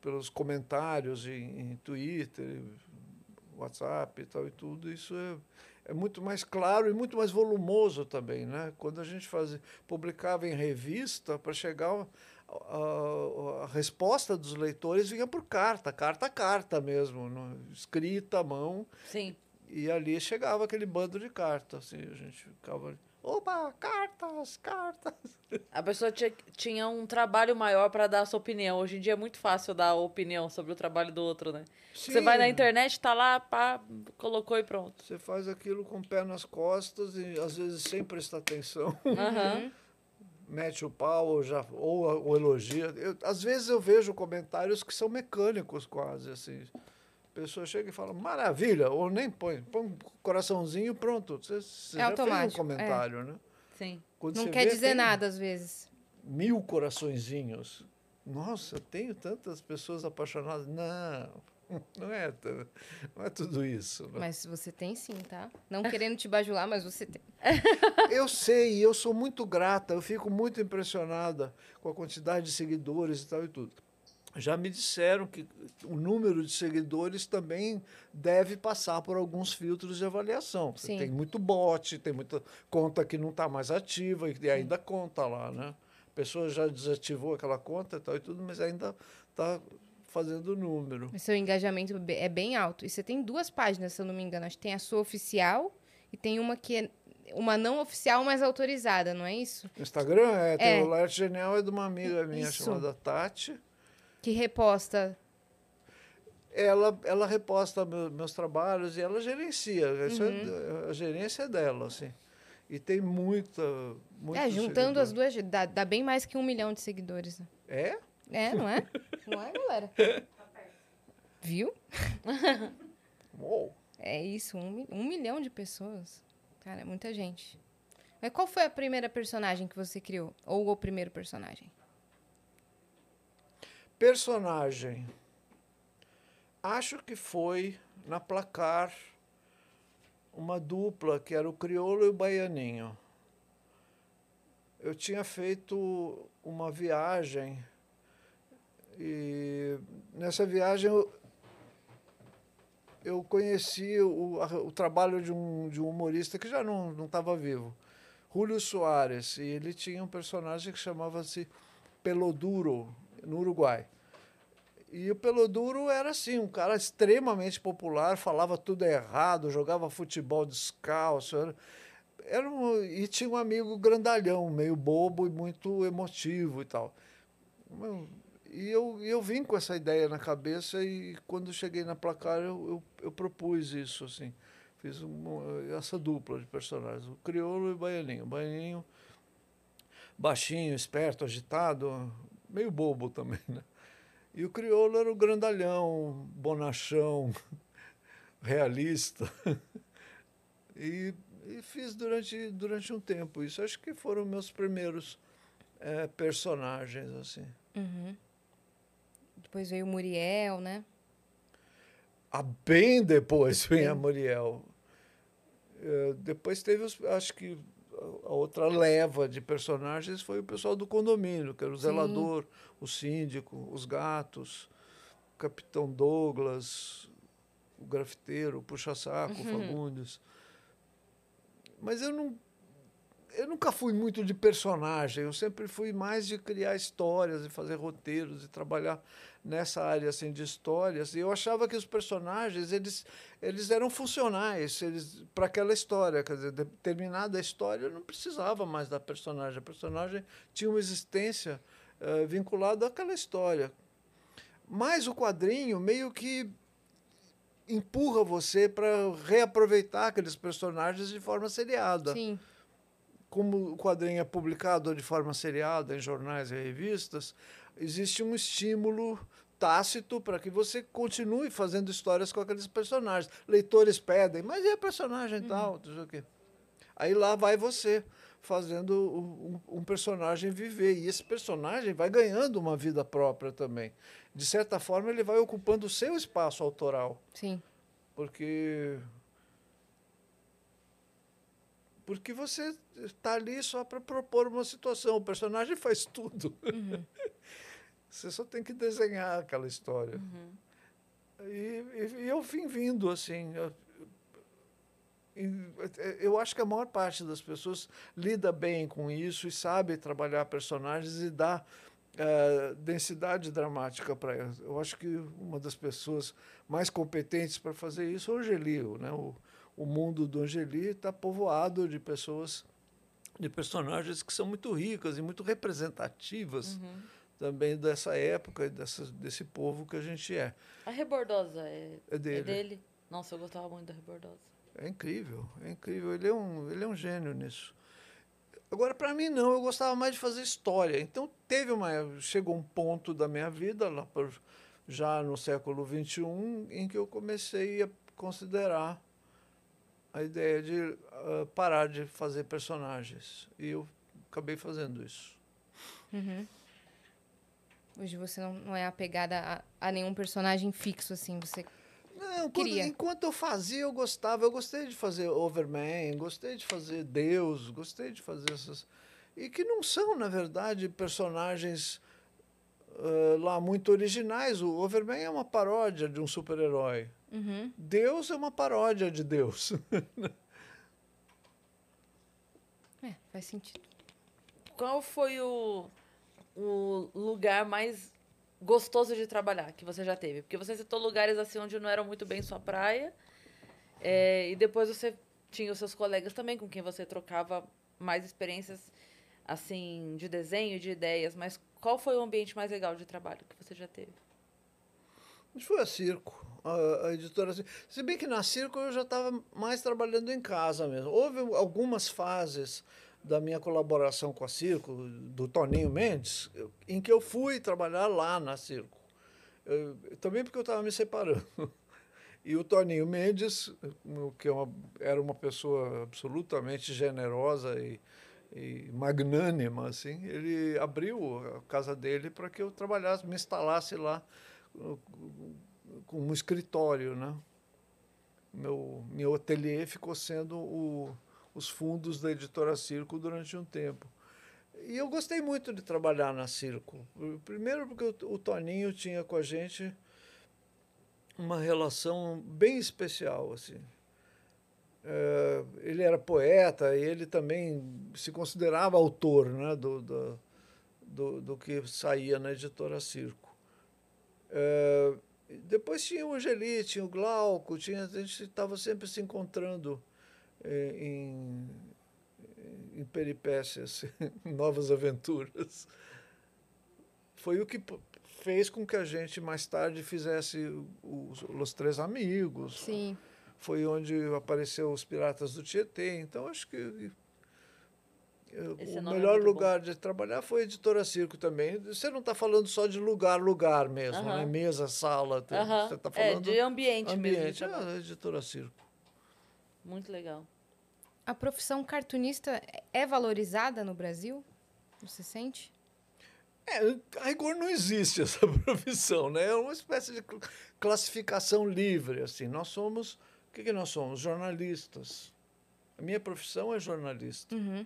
pelos comentários em, em Twitter, WhatsApp e tal e tudo, isso é, é muito mais claro e muito mais volumoso também, né? Quando a gente fazia, publicava em revista, para chegar a, a, a resposta dos leitores vinha por carta, carta a carta mesmo, no, escrita à mão, Sim. e ali chegava aquele bando de cartas, assim, a gente ficava, opa, cartas, cartas. A pessoa tinha, tinha um trabalho maior para dar a sua opinião. Hoje em dia é muito fácil dar a opinião sobre o trabalho do outro, né? Você vai na Sim. internet, tá lá, pá, colocou e pronto. Você faz aquilo com o pé nas costas e às vezes sem prestar atenção. Aham. Mete o pau ou, já, ou, ou elogia. Eu, às vezes eu vejo comentários que são mecânicos quase, assim. Pessoa chega e fala, maravilha, ou nem põe, põe um coraçãozinho pronto. Você, você É já fez um é. comentário, né? Sim. Quando Não quer vê, dizer nada às vezes. Mil coraçõezinhos. Nossa, tenho tantas pessoas apaixonadas. Não, não é, não é tudo isso. né? Mas você tem sim, tá? Não querendo te bajular, mas você tem. Eu sei, eu sou muito grata, eu fico muito impressionada com a quantidade de seguidores e tal e tudo. Já me disseram que o número de seguidores também deve passar por alguns filtros de avaliação. Sim. Tem muito bot, tem muita conta que não está mais ativa e ainda conta lá, né? A pessoa já desativou aquela conta e tal e tudo, mas ainda está fazendo número. O seu engajamento é bem alto. E você tem duas páginas, se eu não me engano. Acho que tem a sua oficial e tem uma que é uma não oficial, mas autorizada, não é isso? Instagram é, tem É. o Laerte Genial é de uma amiga minha Isso. chamada Tati. Que reposta. ela, ela reposta meu- meus trabalhos e ela gerencia. Isso Uhum. é, a gerência é dela, assim. E tem muita. muitos é, juntando as duas, dá, dá bem mais que um milhão de seguidores. É? É, não é? não é, galera? Viu? Uou. É isso, um, um milhão de pessoas. Cara, é muita gente. Mas qual foi a primeira personagem que você criou? Ou o primeiro personagem? Personagem. Acho que foi na placar uma dupla que era o crioulo e o baianinho. Eu tinha feito uma viagem e nessa viagem eu, eu conheci o, o trabalho de um, de um humorista que já não estava vivo, Júlio Soares, e ele tinha um personagem que chamava-se Peloduro, no Uruguai. E o Peloduro era assim, um cara extremamente popular, falava tudo errado, jogava futebol descalço. Era, era um, e tinha um amigo grandalhão, meio bobo e muito emotivo e tal. E eu, eu vim com essa ideia na cabeça e quando cheguei na placar eu, eu, eu propus isso, assim. Fiz uma- essa dupla de personagens, o crioulo e o baianinho. O baianinho baixinho, esperto, agitado, meio bobo também, né? E o crioulo era o grandalhão, bonachão, realista. E, e fiz durante, durante um tempo isso. Acho que foram meus primeiros eh, personagens, assim. Uhum. Depois veio o Muriel, né? Ah, bem depois vem a. Muriel. Eh, depois teve, os, acho que a outra leva de personagens foi o pessoal do condomínio, que era o Sim. zelador, o síndico, os gatos, o capitão Douglas, o grafiteiro, o puxa-saco, o Fagundes. Mas eu não. Eu nunca fui muito de personagem, eu sempre fui mais de criar histórias e fazer roteiros e trabalhar nessa área assim de histórias. E eu achava que os personagens eles, eles eram funcionais eles para aquela história, quer dizer, determinada história não precisava mais da personagem. A personagem tinha uma existência eh, vinculada àquela história. Mas o quadrinho meio que empurra você para reaproveitar aqueles personagens de forma seriada Sim. como o quadrinho é publicado de forma seriada em jornais e revistas, existe um estímulo tácito para que você continue fazendo histórias com aqueles personagens. Leitores pedem, mas e a personagem tal? Não sei o quê. Aí lá vai você fazendo um, um personagem viver. E esse personagem vai ganhando uma vida própria também. De certa forma, ele vai ocupando o seu espaço autoral Sim. porque porque você está ali só para propor uma situação o personagem faz tudo Você só tem que desenhar aquela história. Uhum. E, e- e eu vim vindo assim. eu- e- Eu acho que a maior parte das pessoas lida bem com isso e sabe trabalhar personagens e dá eh, densidade dramática para elas. Eu acho que uma das pessoas mais competentes para fazer isso é o Angeli. Né? O, o mundo do Angeli está povoado de pessoas, de personagens que são muito ricas e muito representativas Uhum. Também dessa época dessa, desse povo que a gente é. A Rebordosa é, É é dele. dele? Nossa, eu gostava muito da Rebordosa. É incrível, é incrível. Ele é um, ele é um gênio nisso. Agora, para mim, não. Eu gostava mais de fazer história. Então, teve uma. Chegou um ponto da minha vida, lá por, já no século XXI, em que eu comecei a considerar a ideia de ah, parar de fazer personagens. E eu acabei fazendo isso. Hoje você não, não é apegada a, a nenhum personagem fixo, assim. Você. Não, quando- enquanto eu fazia, eu gostava. Eu gostei de fazer Overman, gostei de fazer Deus, gostei de fazer essas. E que não são, na verdade, personagens ah, lá muito originais. O Overman é uma paródia de um super-herói. Uhum. Deus é uma paródia de Deus. É, faz sentido. Qual foi o, o lugar mais gostoso de trabalhar que você já teve? Porque você citou lugares assim onde não eram muito bem sua praia. é, e depois você tinha os seus colegas também com quem você trocava mais experiências assim de desenho, de ideias. Mas qual foi o ambiente mais legal de trabalho que você já teve? Foi a Circo, a, a editora Circo. Se bem que na Circo eu já estava mais trabalhando em casa mesmo. Houve algumas fases da minha colaboração com a Circo, do Toninho Mendes, em que eu fui trabalhar lá na Circo. Eu- também porque eu estava me separando. E o Toninho Mendes, que é uma- era uma pessoa absolutamente generosa e, e magnânima, assim, ele abriu a casa dele para que eu trabalhasse, me instalasse lá com um escritório, né? Meu, meu ateliê ficou sendo o, os fundos da editora Circo durante um tempo. E eu gostei muito de trabalhar na Circo. Primeiro porque o, Toninho tinha com a gente uma relação bem especial, assim. Eh, ele era poeta e ele também se considerava autor né, do, do, do, do que saía na editora Circo. Eh, depois tinha o Angeli, tinha o Glauco, tinha, a gente estava sempre se encontrando em, em peripécias, em novas aventuras. Foi o que fez com que a gente mais tarde fizesse os, os Três Amigos. Sim. Foi onde apareceu os Piratas do Tietê. Então, acho que eh, Esse o é melhor bom. lugar de trabalhar foi a Editora Circo também. Você não está falando só de lugar, lugar mesmo, Aham. né? Mesa, sala. tudo. Aham. Você está É, falando de ambiente, mesmo. de ambiente. Ah, Editora Circo. Muito legal. A profissão cartunista é valorizada no Brasil? Você sente? É, a rigor não existe essa profissão, né? É uma espécie de cl- classificação livre, assim. Nós somos, o que, que nós somos? Jornalistas. A minha profissão é jornalista, Uhum.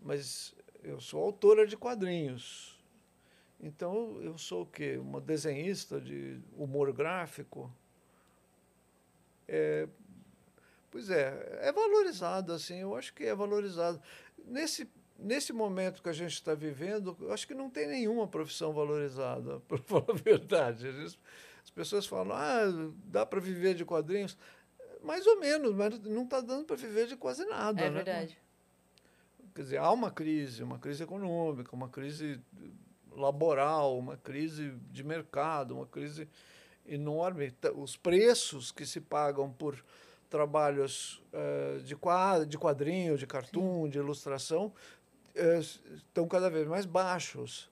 mas eu sou autora de quadrinhos. Então, eu sou o quê? Uma desenhista de humor gráfico. É, pois é, é valorizado, assim, eu acho que é valorizado. Nesse, nesse momento que a gente está vivendo, eu acho que não tem nenhuma profissão valorizada, para falar a verdade. As pessoas falam, ah, dá para viver de quadrinhos? Mais ou menos, mas não está dando para viver de quase nada. É né? verdade. Quer dizer, há uma crise, uma crise econômica, uma crise laboral, uma crise de mercado, uma crise enorme. Os preços que se pagam por trabalhos eh, de, qua- de quadrinho, de cartoon, de ilustração, s- estão cada vez mais baixos.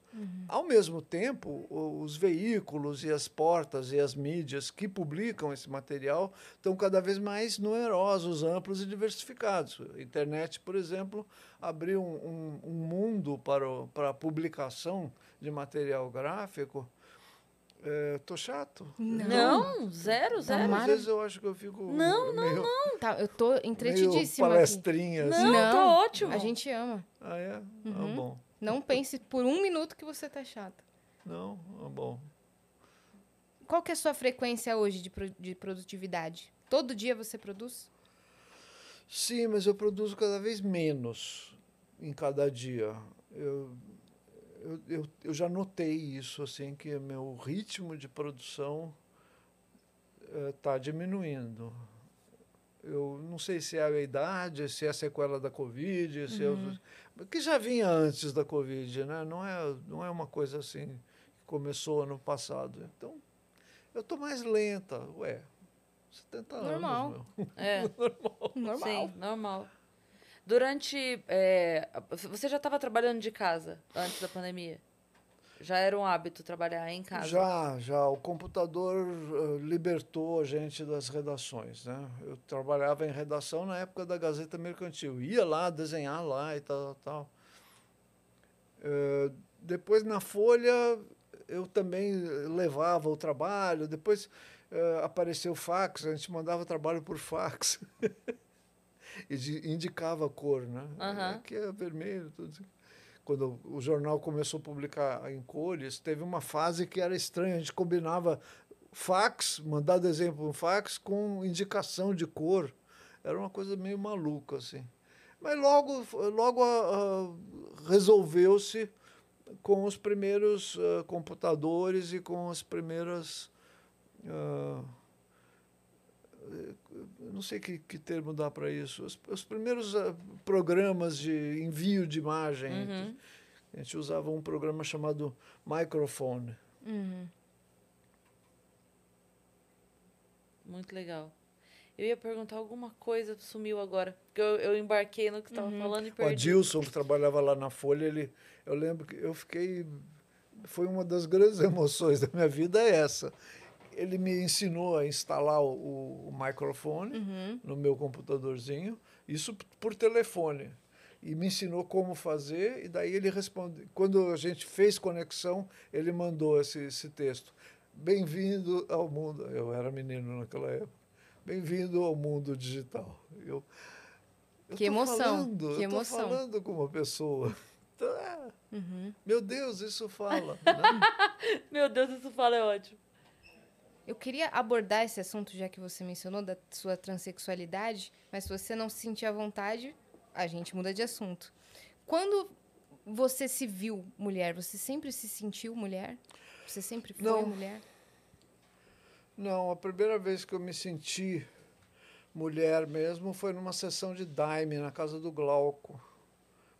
Ao mesmo tempo, os veículos e as portas e as mídias que publicam esse material estão cada vez mais numerosos, amplos e diversificados. A internet, por exemplo, abriu um, um- um mundo para, o- para a publicação de material gráfico. Estou chato? Não, zero, zero. Tá Às vezes eu acho que eu fico Não, não, meio, Tá, eu tô meio entretidíssima aqui. palestrinha. assim. Não, Não, tá ótimo. A gente ama. Ah, é? Ah, Uhum. bom. Não pense por um minuto que você tá chata. Não? Ah, bom. Qual que é a sua frequência hoje de, pro- de produtividade? Todo dia você produz? Sim, mas eu produzo cada vez menos em cada dia. Eu, eu, eu, eu já notei isso, assim, que meu ritmo de produção está diminuindo. Eu não sei se é a idade, se é a sequela da Covid, se é o- que já vinha antes da Covid, né? Não é, não é uma coisa assim que começou ano passado. Então, eu estou mais lenta. Ué, 70 Normal. anos, meu. É. Normal. Sim, normal. Durante. é, você já estava trabalhando de casa antes da pandemia? Já era um hábito trabalhar em casa? Já, já. O computador eh, libertou a gente das redações, né? Eu trabalhava em redação na época da Gazeta Mercantil. Ia lá desenhar lá e tal, tal. Eh, depois na Folha eu também levava o trabalho. Depois eh, apareceu o fax, a gente mandava trabalho por fax. e indicava a cor, né? Aham. Aqui é vermelho, tudo assim quando o jornal começou a publicar em cores, teve uma fase que era estranha. A gente combinava fax, mandar desenho por um fax, com indicação de cor. Era uma coisa meio maluca, assim. Mas logo, logo ah, ah, resolveu-se com os primeiros ah, computadores e com as primeiras. eu não sei que, que termo dá para isso. Os, os primeiros ah, programas de envio de imagem. Uhum. A gente usava um programa chamado Microphone. Uhum. Muito legal. Eu ia perguntar alguma coisa, sumiu agora. Porque eu, eu embarquei no que você estava falando e O perdi. Adilson, que trabalhava lá na Folha, ele, eu lembro que eu fiquei. Foi uma das grandes emoções da minha vida é essa. Ele me ensinou a instalar o, o microfone Uhum. no meu computadorzinho, isso por telefone. E me ensinou como fazer, e daí ele responde. Quando a gente fez conexão, ele mandou esse, esse texto. Bem-vindo ao mundo. Eu era menino naquela época. Bem-vindo ao mundo digital. Eu, eu Que emoção, Falando, que eu emoção. falando com uma pessoa. Uhum. Meu Deus, isso fala. né? Meu Deus, isso fala é ótimo. Eu queria abordar esse assunto, já que você mencionou, da sua transexualidade, mas se você não se sentir à vontade, a gente muda de assunto. Quando você se viu mulher, você sempre se sentiu mulher? Você sempre foi Não. mulher? Não, a primeira vez que eu me senti mulher mesmo foi numa sessão de Daime na casa do Glauco.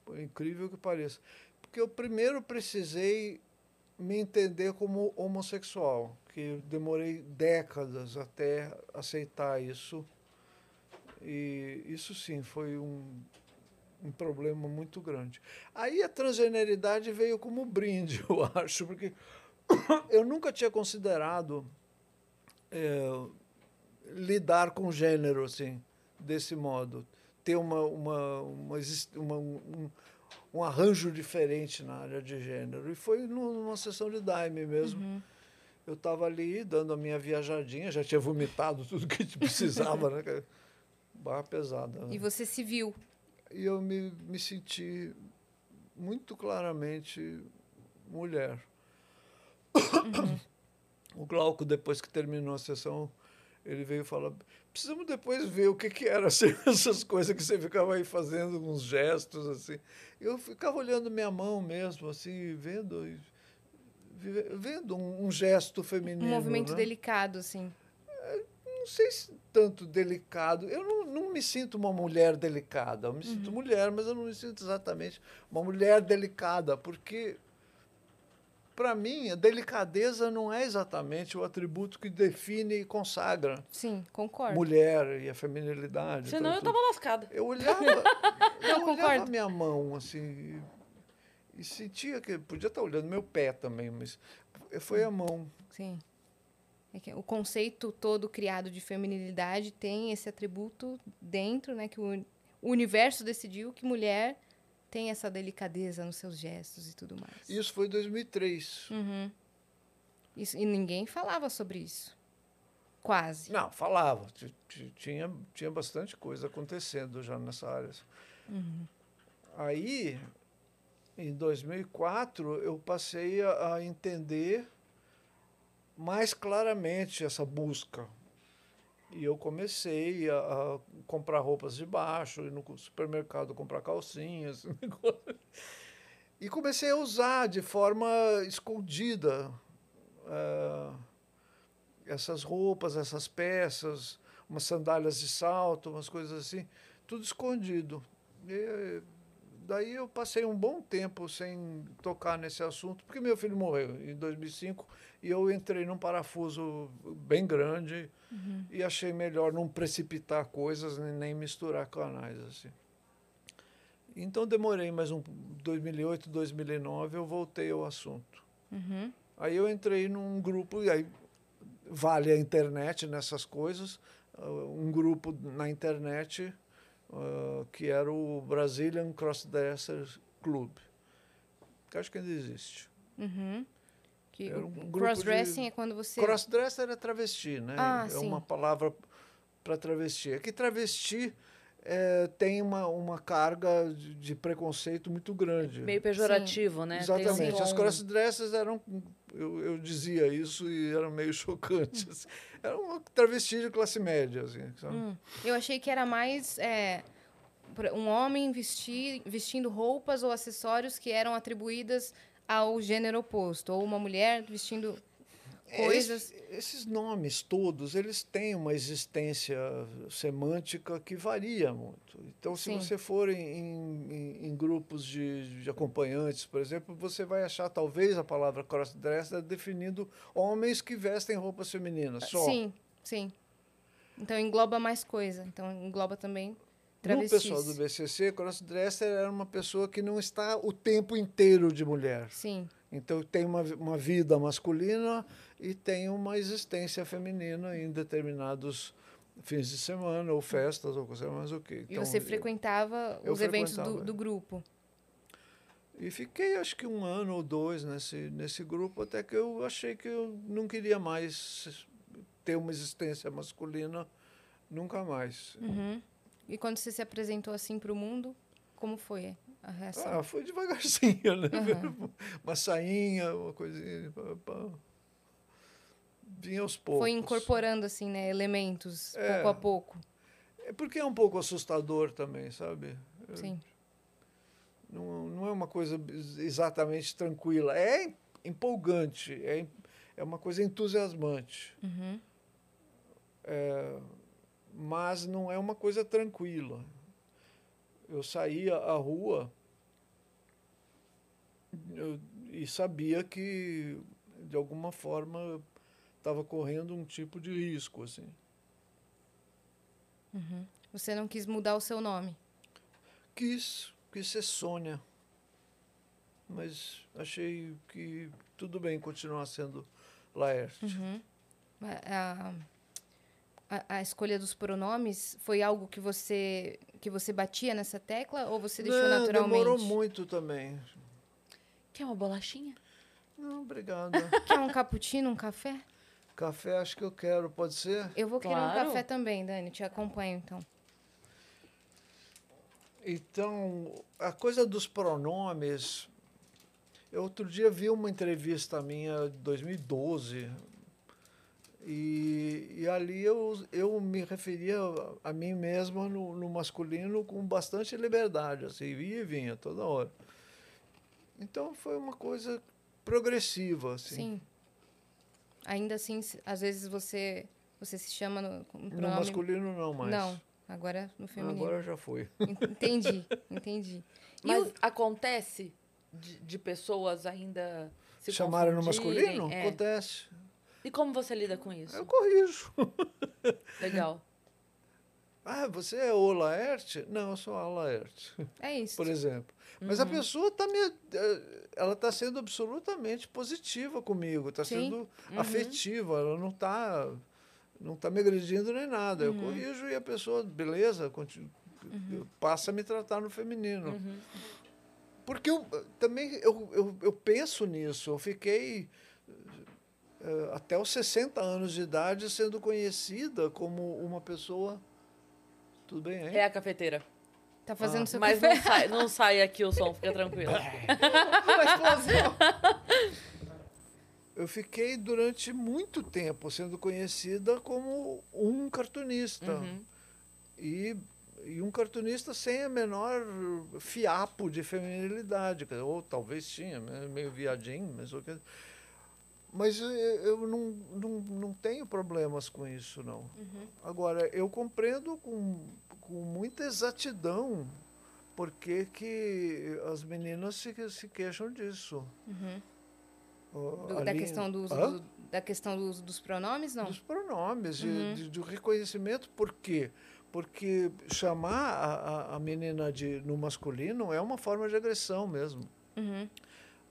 Por incrível que pareça. Porque eu primeiro precisei me entender como homossexual, que demorei décadas até aceitar isso. E isso sim foi um, um problema muito grande. Aí a transgeneridade veio como brinde, eu acho, porque eu nunca tinha considerado é, lidar com gênero assim desse modo ter uma uma, uma, uma- um, um arranjo diferente na área de gênero e foi nu- numa sessão de Daime mesmo eu estava ali dando a minha viajadinha já tinha vomitado tudo que precisava né barra pesada né? E você se viu? e eu me, me senti muito claramente mulher. o Glauco, depois que terminou a sessão, ele veio falar: precisamos depois ver o que, que era assim, essas coisas que você ficava aí fazendo, uns gestos assim. Eu ficava olhando minha mão mesmo, assim, vendo, vendo um, um gesto feminino. Um movimento né? delicado, assim. não sei se tanto delicado. Eu não, não me sinto uma mulher delicada. Eu me sinto mulher, mas eu não me sinto exatamente uma mulher delicada, porque para mim a delicadeza não é exatamente o atributo que define e consagra Sim, concordo. mulher e a feminilidade. Senão eu tudo. tava lascada. Eu olhava, eu olhava concordo. a minha mão assim e, sentia que podia estar olhando meu pé também, mas foi a mão. Sim. É o conceito todo criado de feminilidade tem esse atributo dentro, né? Que o universo decidiu que mulher tem essa delicadeza nos seus gestos e tudo mais. Isso foi em 2003. Uhum. Isso- e ninguém falava sobre isso. Quase. Não, falava. Ti- ti- Tinha, tinha bastante coisa acontecendo já nessa área. Aí em 2004, eu passei a, a entender mais claramente essa busca. E eu comecei a, a comprar roupas de baixo, ir no supermercado comprar calcinhas. e comecei a usar de forma escondida eh, essas roupas, essas peças, umas sandálias de salto, umas coisas assim, tudo escondido. E, daí eu passei um bom tempo sem tocar nesse assunto, porque meu filho morreu em 2005 e eu entrei num parafuso bem grande Uhum. e achei melhor não precipitar coisas nem, nem misturar canais assim. Então demorei mais um 2008, 2009 eu voltei ao assunto. Uhum. Aí eu entrei num grupo e aí vale a internet nessas coisas, ah, um grupo na internet ah, que era o Brazilian Crossdressers Club, que acho que ainda existe. Uhum. Que Era um grupo crossdressing de- é quando você. Crossdresser é travesti, né? Ah, é sim. uma palavra para travesti. É que travesti eh, tem uma, uma carga de, de preconceito muito grande. Meio pejorativo, né? Tem um Exatamente. As crossdressers eram. Eu, eu dizia isso e era meio chocante. assim. Era uma travesti de classe média, assim? Hum. Eu achei que era mais é, um homem vestir, vestindo roupas ou acessórios que eram atribuídas ao gênero oposto, ou uma mulher vestindo coisas. Esse- esses nomes todos, eles têm uma existência semântica que varia muito. Então, se Sim. você for em, em- em grupos de, de acompanhantes, por exemplo, você vai achar talvez a palavra crossdresser definindo homens que vestem roupas femininas só. Sim, sim. Então engloba mais coisa. Então engloba também No travestis. pessoal do BCC, crossdresser era uma pessoa que não está o tempo inteiro de mulher. Sim. Então tem uma, uma vida masculina e tem uma existência feminina em determinados fins de semana ou festas ou coisa mais o quê. E você frequentava eu os eventos do, frequentava. do grupo. E fiquei acho que um ano ou dois nesse, nesse grupo até que eu achei que eu não queria mais ter uma existência masculina nunca mais. Uhum. E quando você se apresentou assim para o mundo, como foi a reação? Ah, foi devagarzinho, né? Aham. Uma sainha, uma coisinha. pá, pá. Vinha aos poucos. Foi incorporando assim, né, elementos É. pouco a pouco. É porque é um pouco assustador também, sabe? Sim. Não, não é uma coisa ex- exatamente tranquila. É empolgante, é, é uma coisa entusiasmante. Uhum. É, mas não é uma coisa tranquila. Eu saía à rua eu- e sabia que, de alguma forma, estava correndo um tipo de risco. Assim. Você não quis mudar o seu nome. Quis, quis ser Sônia, mas achei que tudo bem continuar sendo Laerte. Uhum. A, a, a escolha dos pronomes foi algo que você que você batia nessa tecla ou você deixou Não, naturalmente? Demorou muito também. Quer uma bolachinha? Não, obrigado. Quer um cappuccino, um café? Café acho que eu quero, pode ser? Eu vou querer um café também, Dani. Te acompanho, então. Então, a coisa dos pronomes. Eu outro dia vi uma entrevista minha de 2012 e, e ali eu, eu me referia a, a mim mesma no, no masculino com bastante liberdade, assim, ia e vinha toda hora. Então foi uma coisa progressiva, assim. Sim. Ainda assim, às vezes você você se chama no, No pronome... masculino não mais. Não, agora no feminino. Agora já foi. En- Entendi, entendi. E Mas o- acontece de, de pessoas ainda se Chamaram no masculino? É. Acontece. E como você lida com isso? Eu corrijo. Legal. Ah, você é o Laerte? Não, eu sou a Laerte, é isso. por exemplo. Mas a pessoa está me, eh, ela está sendo absolutamente positiva comigo, está sendo afetiva, ela não está não tá me agredindo nem nada. Eu corrijo e a pessoa, beleza, continu- passa a me tratar no feminino. Porque eu também eu, eu, eu penso nisso. Eu fiquei eh, até os 60 anos de idade sendo conhecida como uma pessoa. Tudo bem, hein? É a cafeteira. Tá fazendo seu Mas café. não sai, não sai aqui o som, fica tranquilo. Uma explosão. Eu fiquei durante muito tempo sendo conhecida como um cartunista. Uhum. E, e um cartunista sem a menor fiapo de feminilidade. Ou talvez tinha, né, meio viadinho, mas o que. Mas eu, eu não, não, não tenho problemas com isso, não. Agora, eu compreendo com, com muita exatidão por que, que as meninas se, se queixam disso. Ó, Do- da questão, do uso Hã? do- da questão do uso dos pronomes, não? Dos pronomes, Uhum. de- do reconhecimento. Por quê? Porque chamar a, a- a menina de, no masculino é uma forma de agressão mesmo. Uhum.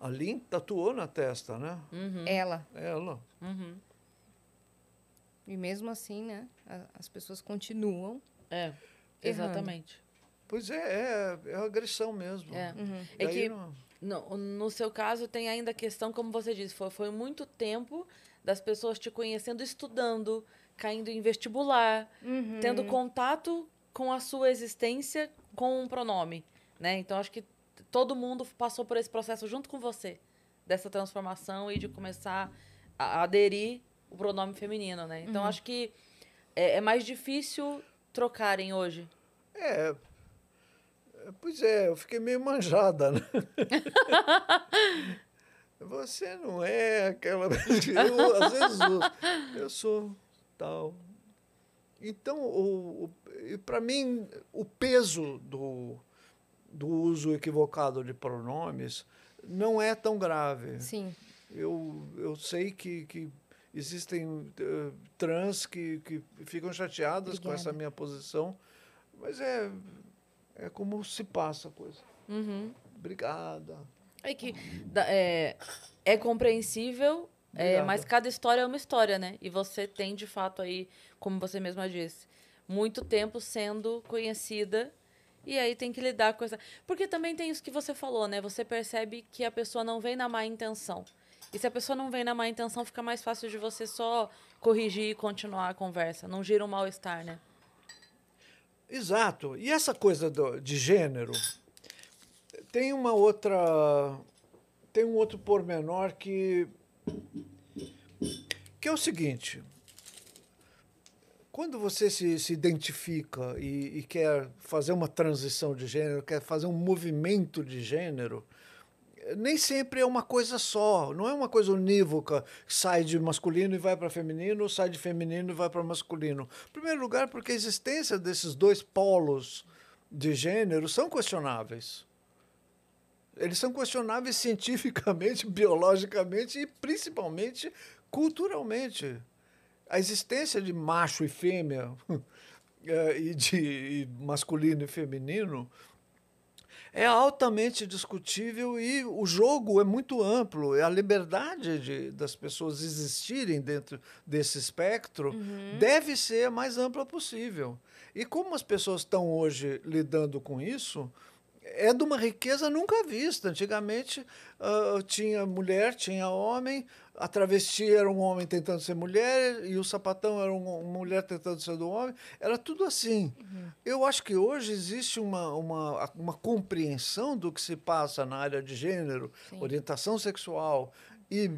A Lin tatuou na testa, né? Uhum. Ela. Ela. Uhum. E mesmo assim, né? As pessoas continuam. É, exatamente. Pois é, é, é agressão mesmo. É. Uhum. É que não- no, no seu caso tem ainda a questão, como você disse, foi, foi muito tempo das pessoas te conhecendo, estudando, caindo em vestibular, Uhum. tendo contato com a sua existência com um pronome, né? Então acho que todo mundo passou por esse processo junto com você, dessa transformação e de começar a aderir o pronome feminino, né? Então acho que é, é mais difícil trocarem hoje. É. é, Pois é, eu fiquei meio manjada, né? Você não é aquela. Eu, às vezes eu, eu sou tal. Então, o, para mim, o peso do, do uso equivocado de pronomes não é tão grave. Sim. Eu, eu sei que, que existem eh, trans que, que ficam chateadas com essa minha posição, mas é, é como se passa a coisa. Uhum. Obrigada. É que é, é compreensível, é, mas cada história é uma história, né? E você tem, de fato, aí, como você mesma disse, muito tempo sendo conhecida. E aí tem que lidar com essa. Porque também tem isso que você falou, né? Você percebe que a pessoa não vem na má intenção. E se a pessoa não vem na má intenção, fica mais fácil de você só corrigir e continuar a conversa. Não gira um mal-estar, né? Exato. E essa coisa do- de gênero tem uma outra tem um outro pormenor que que é o seguinte quando você se, se identifica e, e quer fazer uma transição de gênero quer fazer um movimento de gênero nem sempre é uma coisa só, não é uma coisa unívoca, sai de masculino e vai para feminino, ou sai de feminino e vai para masculino. Em primeiro lugar, porque a existência desses dois polos de gênero são questionáveis. Eles são questionáveis cientificamente, biologicamente e principalmente culturalmente. A existência de macho e fêmea eh, e de masculino e feminino é altamente discutível e o jogo é muito amplo. A liberdade de, das pessoas existirem dentro desse espectro deve ser a mais ampla possível. E como as pessoas estão hoje lidando com isso, é de uma riqueza nunca vista. Antigamente ah, tinha mulher, tinha homem, a travesti era um homem tentando ser mulher e o sapatão era um- uma mulher tentando ser do homem. Era tudo assim. Eu acho que hoje existe uma, uma, uma compreensão do que se passa na área de gênero, Sim. orientação sexual e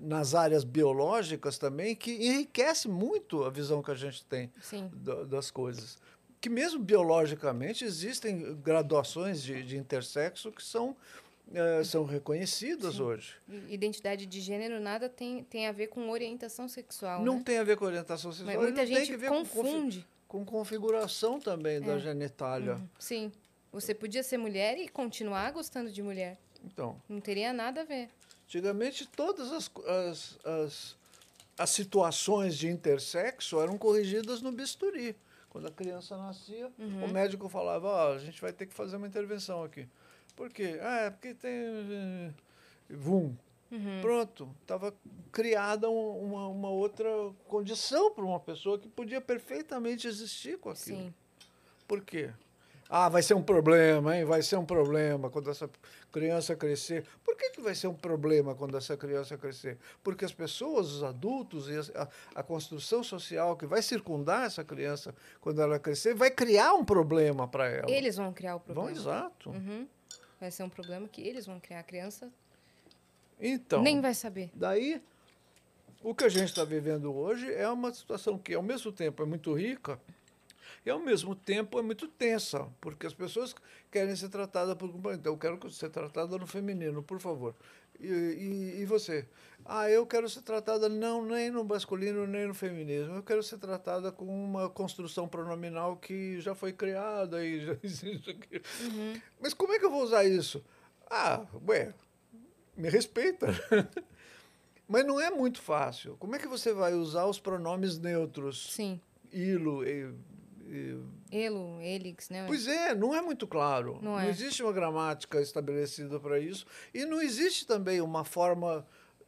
nas áreas biológicas também, que enriquece muito a visão que a gente tem da- das coisas. Que mesmo biologicamente existem graduações de, de intersexo que são, eh, são reconhecidas hoje. Identidade de gênero nada tem, tem a ver com orientação sexual. Não né? tem a ver com orientação sexual, Mas muita gente ver com confunde. com, configuração também da É. genitália. Sim. Você podia ser mulher e continuar gostando de mulher. Então, Não teria nada a ver. antigamente todas as, as, as, as situações de intersexo eram corrigidas no bisturi. Quando a criança nascia, Uhum. o médico falava, ó, a gente vai ter que fazer uma intervenção aqui. Por quê? Ah, é porque tem... eh, Vum. Uhum. Pronto. Estava criada um- uma, uma outra condição para uma pessoa que podia perfeitamente existir com aquilo. Sim. Por quê? Ah, vai ser um problema, hein? Vai ser um problema quando essa criança crescer. Por que, que vai ser um problema quando essa criança crescer? Porque as pessoas, os adultos e a, a construção social que vai circundar essa criança quando ela crescer vai criar um problema para ela. Eles vão criar o problema. Vão, exato. Uhum. Vai ser um problema que eles vão criar. A criança Então, nem vai saber. daí, o que a gente está vivendo hoje é uma situação que, ao mesmo tempo, é muito rica e, ao mesmo tempo, é muito tensa, porque as pessoas querem ser tratadas por... Então, eu quero ser tratada no feminino, por favor. E, e, e você? Ah, eu quero ser tratada não nem no masculino nem no feminismo. Eu quero ser tratada com uma construção pronominal que já foi criada e já existe aqui. Mas como é que eu vou usar isso? Ah, ué, me respeita. Mas não é muito fácil. Como é que você vai usar os pronomes neutros? Sim. Ilo, Elo, Elix, né? Pois é, não é muito claro. Não é. existe uma gramática estabelecida para isso. E não existe também uma forma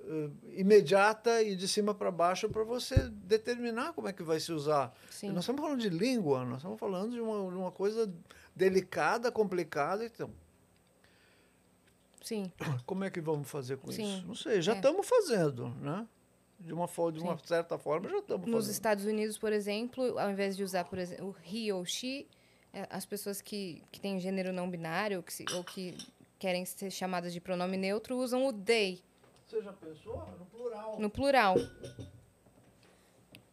eh, imediata e de cima para baixo para você determinar como é que vai se usar. Sim. Nós estamos falando de língua, nós estamos falando de uma, de uma coisa delicada, complicada. Então, Sim. como é que vamos fazer com Sim, isso? Não sei, já é. estamos fazendo, né? De uma, de uma certa forma, já estamos Nos fazendo. Estados Unidos, por exemplo, ao invés de usar, por exemplo, o he ou she, é, as pessoas que, que têm gênero não binário ou que, se- ou que querem ser chamadas de pronome neutro usam o they, Você já pensou no plural? no plural.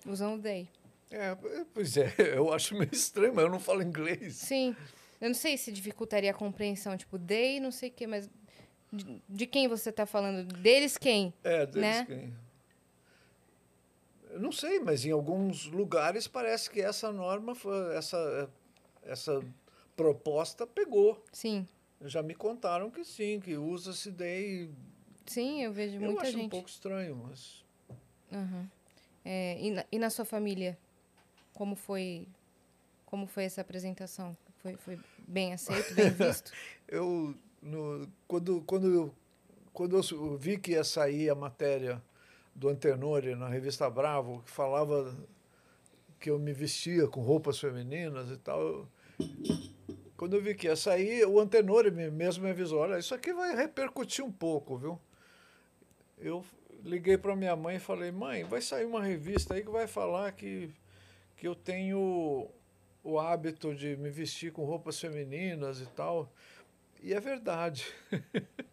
Usam o they. É, pois é, eu acho meio estranho, mas eu não falo inglês. Sim. Eu não sei se dificultaria a compreensão, tipo, they, não sei o quê, mas de, de quem você está falando? Deles quem? É, deles Né? quem? Eu não sei, mas em alguns lugares parece que essa norma, essa, essa proposta pegou. Sim. Já me contaram que sim, que usa-se daí. Sim, eu vejo Eu muita acho gente. um pouco estranho, mas. Aham. É, e, na, e na sua família, como foi, como foi essa apresentação? Foi, foi bem aceito, bem visto? Eu, no, quando, quando, eu, quando eu vi que ia sair a matéria do Antenori na revista Bravo, que falava que eu me vestia com roupas femininas e tal, quando eu vi que ia sair, o Antenori me- mesmo me avisou, olha, isso aqui vai repercutir um pouco, viu? Eu liguei para minha mãe e falei, mãe, vai sair uma revista aí que vai falar que, que eu tenho o hábito de me vestir com roupas femininas e tal. E é verdade.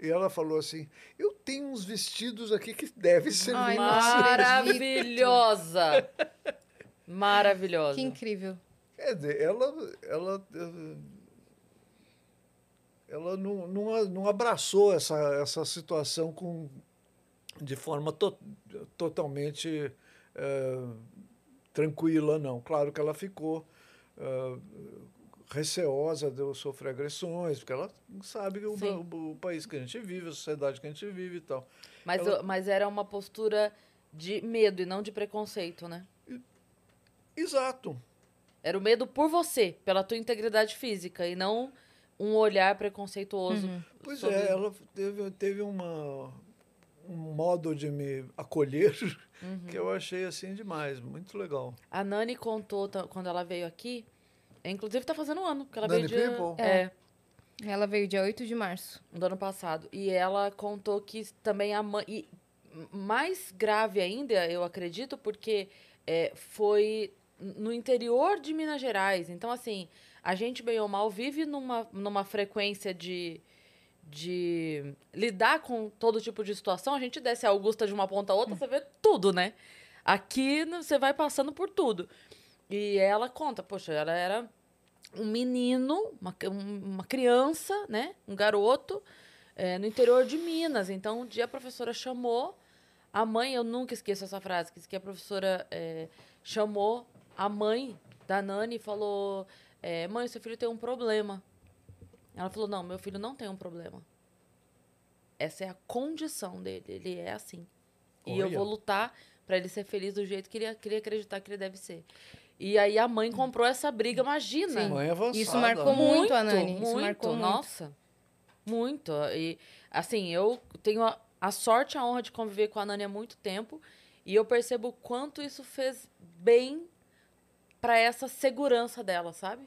e ela falou assim: Eu tenho uns vestidos aqui que devem ser Ai, lindos." não Maravilhosa! Maravilhosa. que incrível. Quer dizer, ela, ela, ela não, não, não abraçou essa, essa situação com, de forma to, totalmente eh, tranquila, não. Claro que ela ficou eh, receosa de eu sofrer agressões, porque ela sabe o, o, o país que a gente vive, a sociedade que a gente vive e tal. Mas, Ela- mas era uma postura de medo e não de preconceito, né? Exato. Era o medo por você, pela tua integridade física, e não um olhar preconceituoso. Pois sobre- é, ela teve, teve uma, um modo de me acolher que eu achei assim demais, muito legal. A Nani contou quando ela veio aqui, inclusive tá fazendo um ano, que ela Nani veio dia, People? é, Ela veio dia 8 de março. do ano passado. E ela contou que também a mãe. E mais grave ainda, eu acredito, porque é, foi no interior de Minas Gerais. Então, assim, a gente, bem ou mal, vive numa, numa frequência de. De lidar com todo tipo de situação, a gente desce a Augusta de uma ponta a outra, você vê tudo, né? Aqui você vai passando por tudo. E ela conta, poxa, ela era um menino, uma, um- uma criança, né? Um garoto, eh, no interior de Minas. Então, um dia a professora chamou a mãe, eu nunca esqueço essa frase, que a professora eh, chamou a mãe da Nani e falou: eh, Mãe, seu filho tem um problema. Ela falou: Não, meu filho não tem um problema. Essa é a condição dele, ele é assim. E eu Olha. vou lutar para ele ser feliz do jeito que ele queria acreditar que ele deve ser. E aí a mãe comprou essa briga, imagina. Mãe avançada. Isso marcou muito, a Nani. Isso marcou muito. Nossa, muito. E, assim, eu tenho a, a sorte e a honra de conviver com a Nani há muito tempo. E eu percebo o quanto isso fez bem para essa segurança dela, sabe?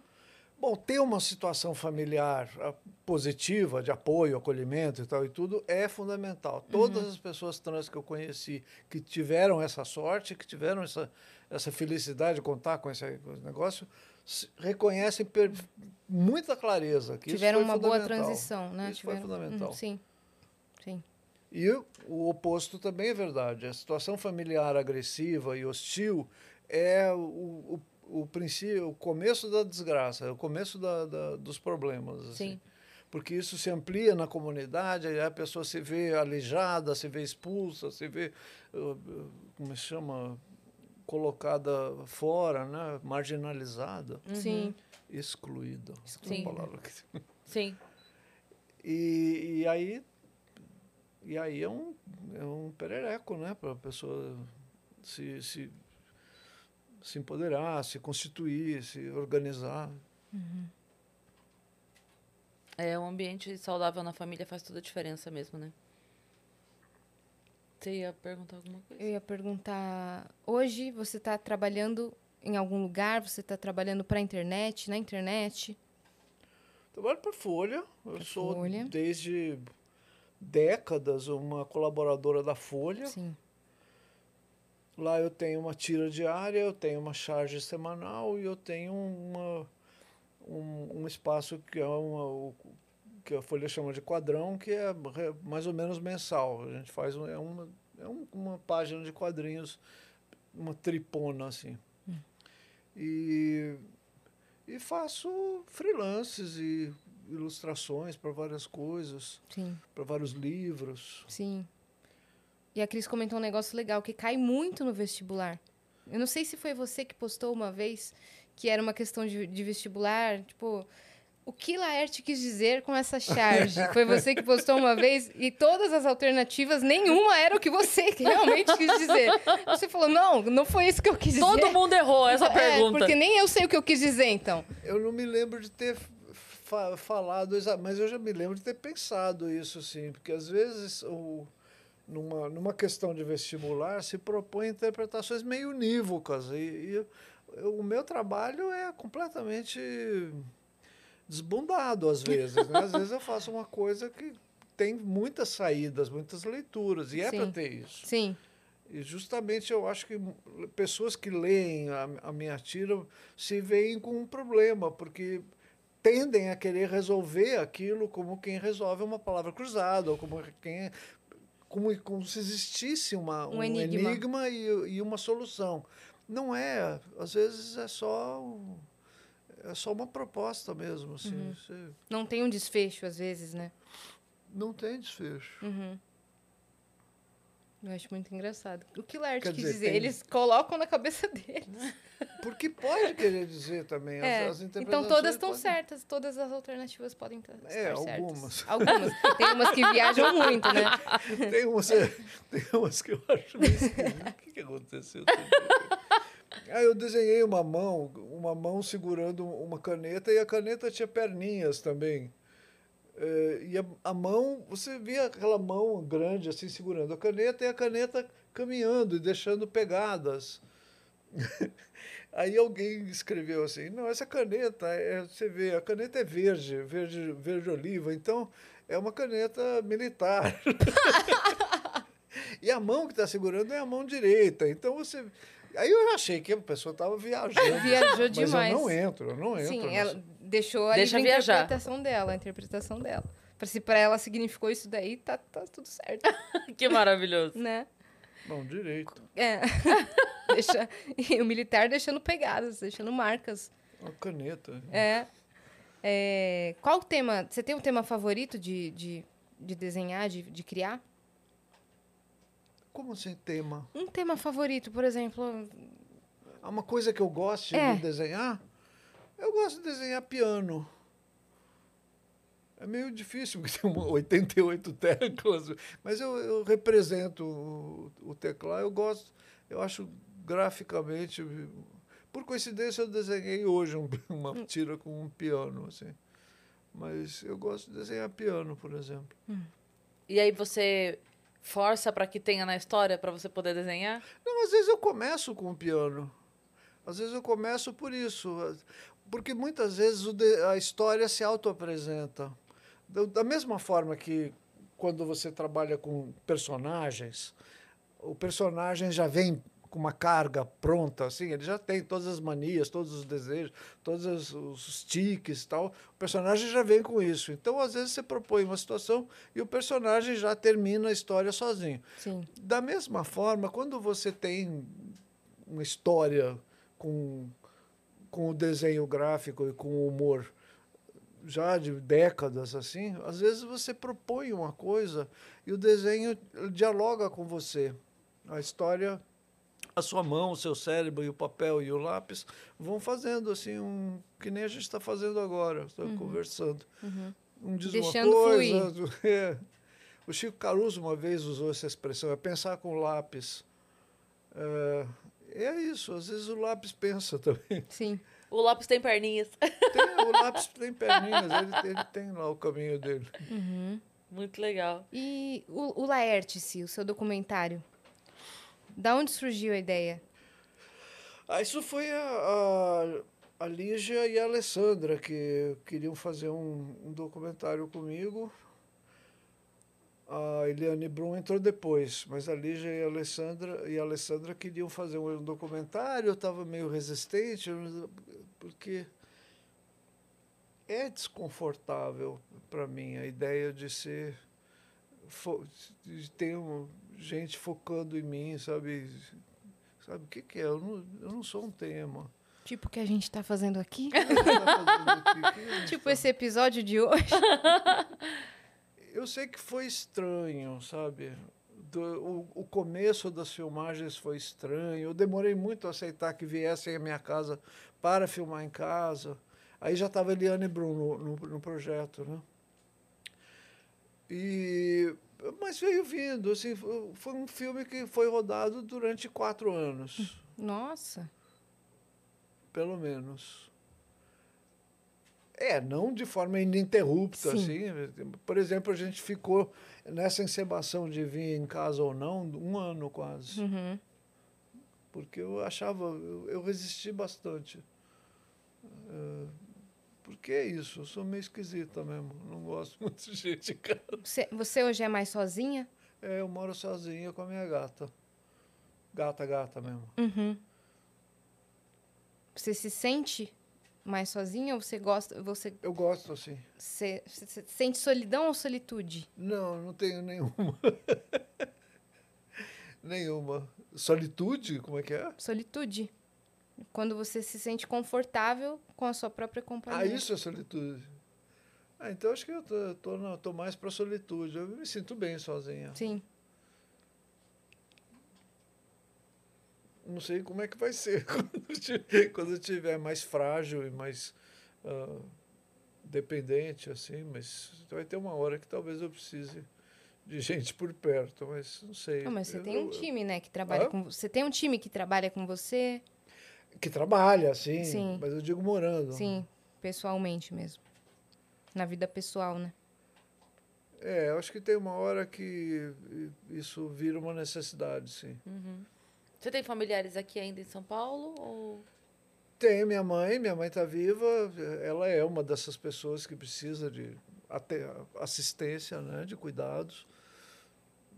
Bom, ter uma situação familiar ah, positiva, de apoio, acolhimento e tal e tudo, é fundamental. Todas as pessoas trans que eu conheci que tiveram essa sorte, que tiveram essa, essa felicidade de contar com esse, com esse negócio, reconhecem per, muita clareza que Tiveram foi uma boa transição, né? Isso foi Tiveram- fundamental. Uhum, sim. Sim. E o, oposto também é verdade. A situação familiar agressiva e hostil é o, o, o princípio, o começo da desgraça, é o começo da, da- dos problemas. assim. Sim. Porque isso se amplia na comunidade, aí a pessoa se vê aleijada, se vê expulsa, se vê, uh, uh, como se chama, colocada fora, né? marginalizada, Sim. excluída. Sim. Uma palavra que- Sim. E, e aí, e aí é, um, é um perereco, né? Para a pessoa se, se, se empoderar, se constituir, se organizar. É, um ambiente saudável na família faz toda a diferença mesmo, né? Você ia perguntar alguma coisa? Eu ia perguntar, hoje você está trabalhando em algum lugar? Você está trabalhando para a internet, na internet? Trabalho para Folha. Eu Pra sou Folha. desde décadas uma colaboradora da Folha. Sim. Lá eu tenho uma tira diária, eu tenho uma charge semanal e eu tenho uma, um, um espaço que é uma, o- que a Folha chama de quadrão, que é mais ou menos mensal. A gente faz um- é uma, é um- uma página de quadrinhos, uma tripona assim. E, e faço freelances e ilustrações para várias coisas, para vários livros. Sim. E a Cris comentou um negócio legal, que cai muito no vestibular. Eu não sei se foi você que postou uma vez que era uma questão de, de vestibular, tipo, o que Laerte quis dizer com essa charge? Foi você que postou uma vez e todas as alternativas, nenhuma era o que você realmente quis dizer. Você falou, não, não foi isso que eu quis dizer. Todo mundo errou essa É, pergunta. porque nem eu sei o que eu quis dizer, então. Eu não me lembro de ter fa- falado, mas eu já me lembro de ter pensado isso, sim, porque às vezes o, numa, numa questão de vestibular se propõe interpretações meio unívocas e, e eu- eu- o meu trabalho é completamente desbundado às vezes. né? Às vezes eu faço uma coisa que tem muitas saídas, muitas leituras, e é para ter isso. Sim, E justamente eu acho que pessoas que leem a, a minha tira se veem com um problema, porque tendem a querer resolver aquilo como quem resolve uma palavra cruzada, ou como quem como, como se existisse uma, Um um, enigma. enigma, e, e uma solução. Não é, às vezes é só um- é só uma proposta mesmo, assim. Uhum. Você não tem um desfecho às vezes, né? não tem desfecho. Uhum. Eu acho muito engraçado. O que Laerte quis dizer, dizer? tem- Eles colocam na cabeça deles. Porque pode querer dizer também. as- É, as então interpretações todas estão podem- certas, todas as alternativas podem estar É, estar certas. algumas. Algumas. Tem umas que viajam muito, né? Tem umas, tem umas que eu acho meio. O que, que aconteceu? Aí eu desenhei uma mão, uma mão segurando uma caneta e a caneta tinha perninhas também. Eh, e a, a mão, você via aquela mão grande assim segurando a caneta e a caneta caminhando e deixando pegadas. Aí alguém escreveu assim, não, essa caneta, é, você vê, a caneta é verde, verde, verde oliva, então é uma caneta militar. e a mão que está segurando é a mão direita, então você... Aí eu achei que a pessoa estava viajando. Viajou Mas demais. eu não entro, eu não entro. Sim, nessa- ela deixou a Deixa livre viajar. interpretação dela, a interpretação dela. Pra se pra ela significou isso daí, tá, tá tudo certo, Que maravilhoso. né? Bom, direito. É. Deixa... E o militar deixando pegadas, deixando marcas. Uma caneta. É. É, Qual o tema? Você tem um tema favorito de, de, de desenhar, de, de criar? Como assim tema? Um tema favorito, por exemplo. Há uma coisa que eu gosto É. de desenhar, eu gosto de desenhar piano. É meio difícil, porque tem uma- 88 teclas, mas eu, eu represento o, o teclado, eu gosto, eu acho graficamente. Por coincidência, eu desenhei hoje um- uma tira com um piano, assim. Mas eu gosto de desenhar piano, por exemplo. E aí você força para que tenha na história para você poder desenhar? Não, às vezes eu começo com o piano. Às vezes eu começo por isso. porque muitas vezes a história se auto-apresenta. Da- Da mesma forma que quando você trabalha com personagens, o personagem já vem com uma carga pronta, assim, ele já tem todas as manias, todos os desejos, todos os, tiques e tal. O personagem já vem com isso. Então, às vezes, você propõe uma situação e o personagem já termina a história sozinho. Sim. Da mesma forma, quando você tem uma história com, com o desenho gráfico e com o humor já de décadas assim, às vezes você propõe uma coisa e o desenho dialoga com você. A história, a sua mão, o seu cérebro e o papel e o lápis vão fazendo assim um que nem a gente está fazendo agora, tá conversando. Um diz Deixando uma coisa, é. O Chico Caruso uma vez usou essa expressão, é pensar com lápis. É, é isso, às vezes o lápis pensa também. Sim. O lápis tem perninhas. Tem- o lápis tem perninhas, ele, ele tem lá o caminho dele. Muito legal. E o, o Laertice, o seu documentário, da onde surgiu a ideia? Ah, isso foi a, a, a Lígia e a Alessandra que queriam fazer um, um documentário comigo. A Eliane Brum entrou depois, mas a Lígia e a Alessandra, e a Alessandra queriam fazer um documentário. Eu estava meio resistente, porque é desconfortável para mim a ideia de ser. de ter um- gente focando em mim, sabe? Sabe o que, que é? Eu não, eu não sou um tema. Tipo o que a gente tá fazendo aqui? Tá fazendo aqui? Gente tipo tá- esse episódio de hoje? Eu sei que foi estranho, sabe? Do- o, o começo das filmagens foi estranho. Eu demorei muito a aceitar que viessem à minha casa para filmar em casa. Aí já estava Eliane Brum no, no, no projeto, né? E, mas veio vindo, assim, foi um filme que foi rodado durante quatro anos. Nossa. pelo menos. É, não de forma ininterrupta, Sim. assim. Por exemplo, a gente ficou nessa encebação de vir em casa ou não um ano quase. Uhum. Porque eu achava, eu, eu resisti bastante. É, porque é isso, eu sou meio esquisita mesmo. Não gosto muito de gente em casa. Você, você hoje é mais sozinha? É, eu moro sozinha com a minha gata. Gata, gata mesmo. Uhum. Você se sente mais sozinha ou você gosta, você, Eu gosto assim. você, você sente solidão ou solitude? Não, não tenho nenhuma. nenhuma. Solitude? Como é que é? Solitude. Quando você se sente confortável com a sua própria companhia. Ah, isso é solitude. Ah, então acho que eu tô, tô, na- tô mais para solitude. Eu me sinto bem sozinha. Sim. Não sei como é que vai ser quando eu estiver mais frágil e mais ah, dependente, assim. Mas vai ter uma hora que talvez eu precise de gente por perto, mas não sei. Não, mas você Eu- tem um time, né, que trabalha Hã? com você tem um time que trabalha com você, Que trabalha, sim, Sim. mas eu digo morando. sim, pessoalmente mesmo. Na vida pessoal, né? É, eu acho que tem uma hora que isso vira uma necessidade, sim. Você tem familiares aqui ainda em São Paulo? Ou... Tem minha mãe, minha mãe está viva, ela é uma dessas pessoas que precisa de até assistência, né, de cuidados.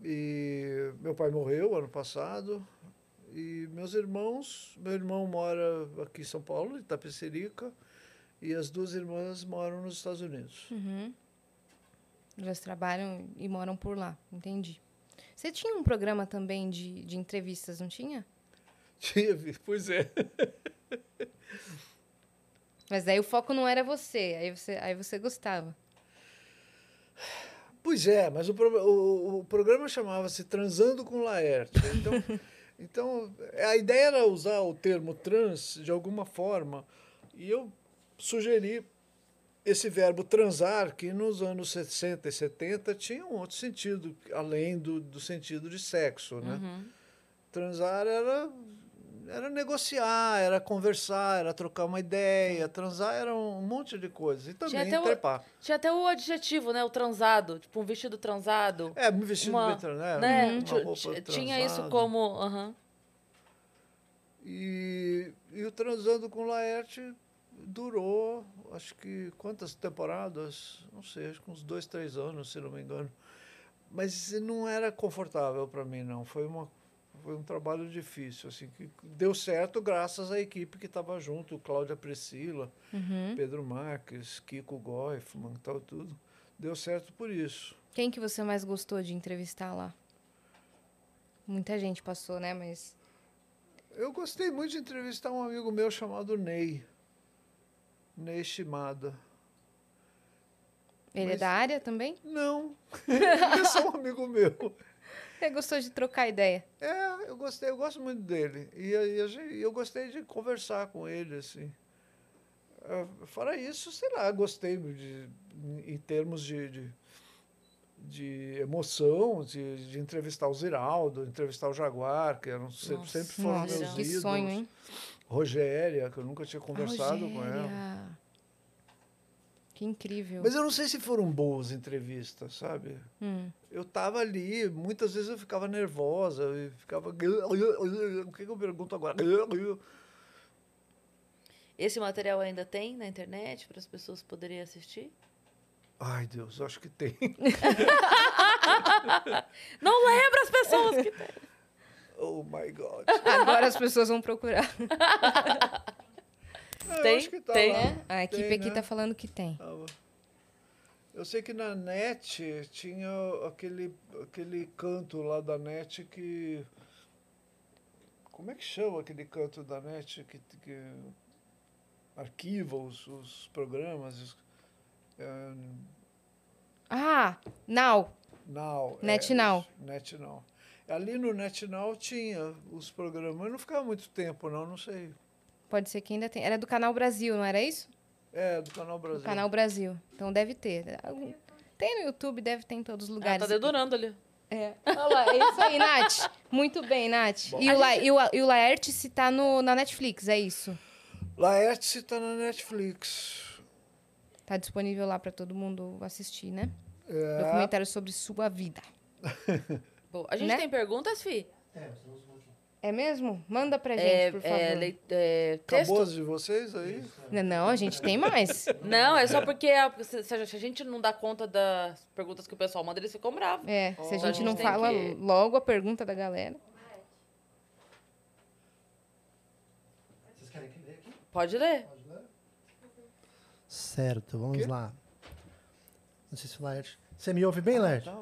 E meu pai morreu ano passado. E meus irmãos, meu irmão mora aqui em São Paulo, em Itapecerica, e as duas irmãs moram nos Estados Unidos. Uhum. Elas trabalham e moram por lá, entendi. Você tinha um programa também de, de entrevistas, não tinha? Tive, pois é. Mas aí o foco não era você, aí você, aí você gostava. Pois é, mas o, pro- o, o programa chamava-se Transando com Laerte. Então, então, a ideia era usar o termo trans de alguma forma, e eu sugeri esse verbo transar, que nos anos 60 e 70 tinha um outro sentido, além do, do sentido de sexo. Né? Uhum. Transar era, era negociar, era conversar, era trocar uma ideia. Transar era um monte de coisas. E também o- trepar. Tinha até o adjetivo, né? O transado. Tipo, um vestido transado. É, me vestido Uma- bem né? né? Uma roupa ti- Tinha isso como. aham. E, e o Transando com Laerte Durou, acho que quantas temporadas? Não sei, acho que uns dois, três anos, se não me engano. Mas não era confortável para mim, não. Foi, uma, foi um trabalho difícil, assim, que deu certo graças à equipe que estava junto, Cláudia Priscila, Uhum. Pedro Marques, Kiko Goifman, tal, tudo. Deu certo por isso. Quem que você mais gostou de entrevistar lá? Muita gente passou, né? Mas. Eu gostei muito de entrevistar um amigo meu chamado Ney. Ney Shimada. Ele é Mas- da área também? Não, ele é só um amigo meu. Você gostou de trocar ideia? É, eu gostei, eu gosto muito dele. E gente- eu gostei de conversar com ele, assim. É, Fora isso, sei lá, gostei de, em termos de, de, de emoção, de, de entrevistar o Ziraldo, entrevistar o Jaguar, que eram sempre, Nossa, sempre foram Nossa, meus que ídolos. sonho, hein? Rogéria, que eu nunca tinha conversado com ela. Que incrível. Mas eu não sei se foram boas entrevistas, sabe? Hum. Eu tava ali, muitas vezes eu ficava nervosa, eu ficava. O que, que eu pergunto agora? Esse material ainda tem na internet para as pessoas poderem assistir? Ai, Deus, acho que tem. Não lembra as pessoas que tem. Oh my God. Agora as pessoas vão procurar. É, eu Tem? tá Tem? É? A equipe Tem, aqui né? tá falando que tem. Tava. Eu sei que na net tinha aquele, aquele canto lá da net que. Como é que chama aquele canto da net que, que arquiva os, os programas? é, Ah, Now. Now. Net é, Now. Net Now. Ali no Net Now tinha os programas, mas não ficava muito tempo, não, não sei. Pode ser que ainda tem. Era do Canal Brasil, não era isso? É, do Canal Brasil. Do Canal Brasil. Então deve ter. Tem no YouTube, deve ter em todos os Ela lugares. tá dedurando ali. É. Olha lá, é isso aí, Nath. Muito bem, Nath. Bom. E o, La, e, o, e o Laertice tá no, na Netflix, é isso? Laerte está na Netflix. Tá disponível lá pra todo mundo assistir, né? É, Documentário sobre sua vida. Bom, a gente Né? tem perguntas, Fi? É, temos um último. É mesmo? Manda pra gente, É, por favor. é, lei- é, acabou texto? as de vocês aí? Não, Não, a gente tem mais. Não, é só porque a- se, se a gente não dá conta das perguntas que o pessoal manda, eles ficam bravos. É, se a Oh. gente A gente não fala que- logo a pergunta da galera. Vocês querem que ler aqui? Pode ler. Pode ler? Certo, vamos lá. Não sei se o Laerte... Você me ouve bem, Laerte? Tá.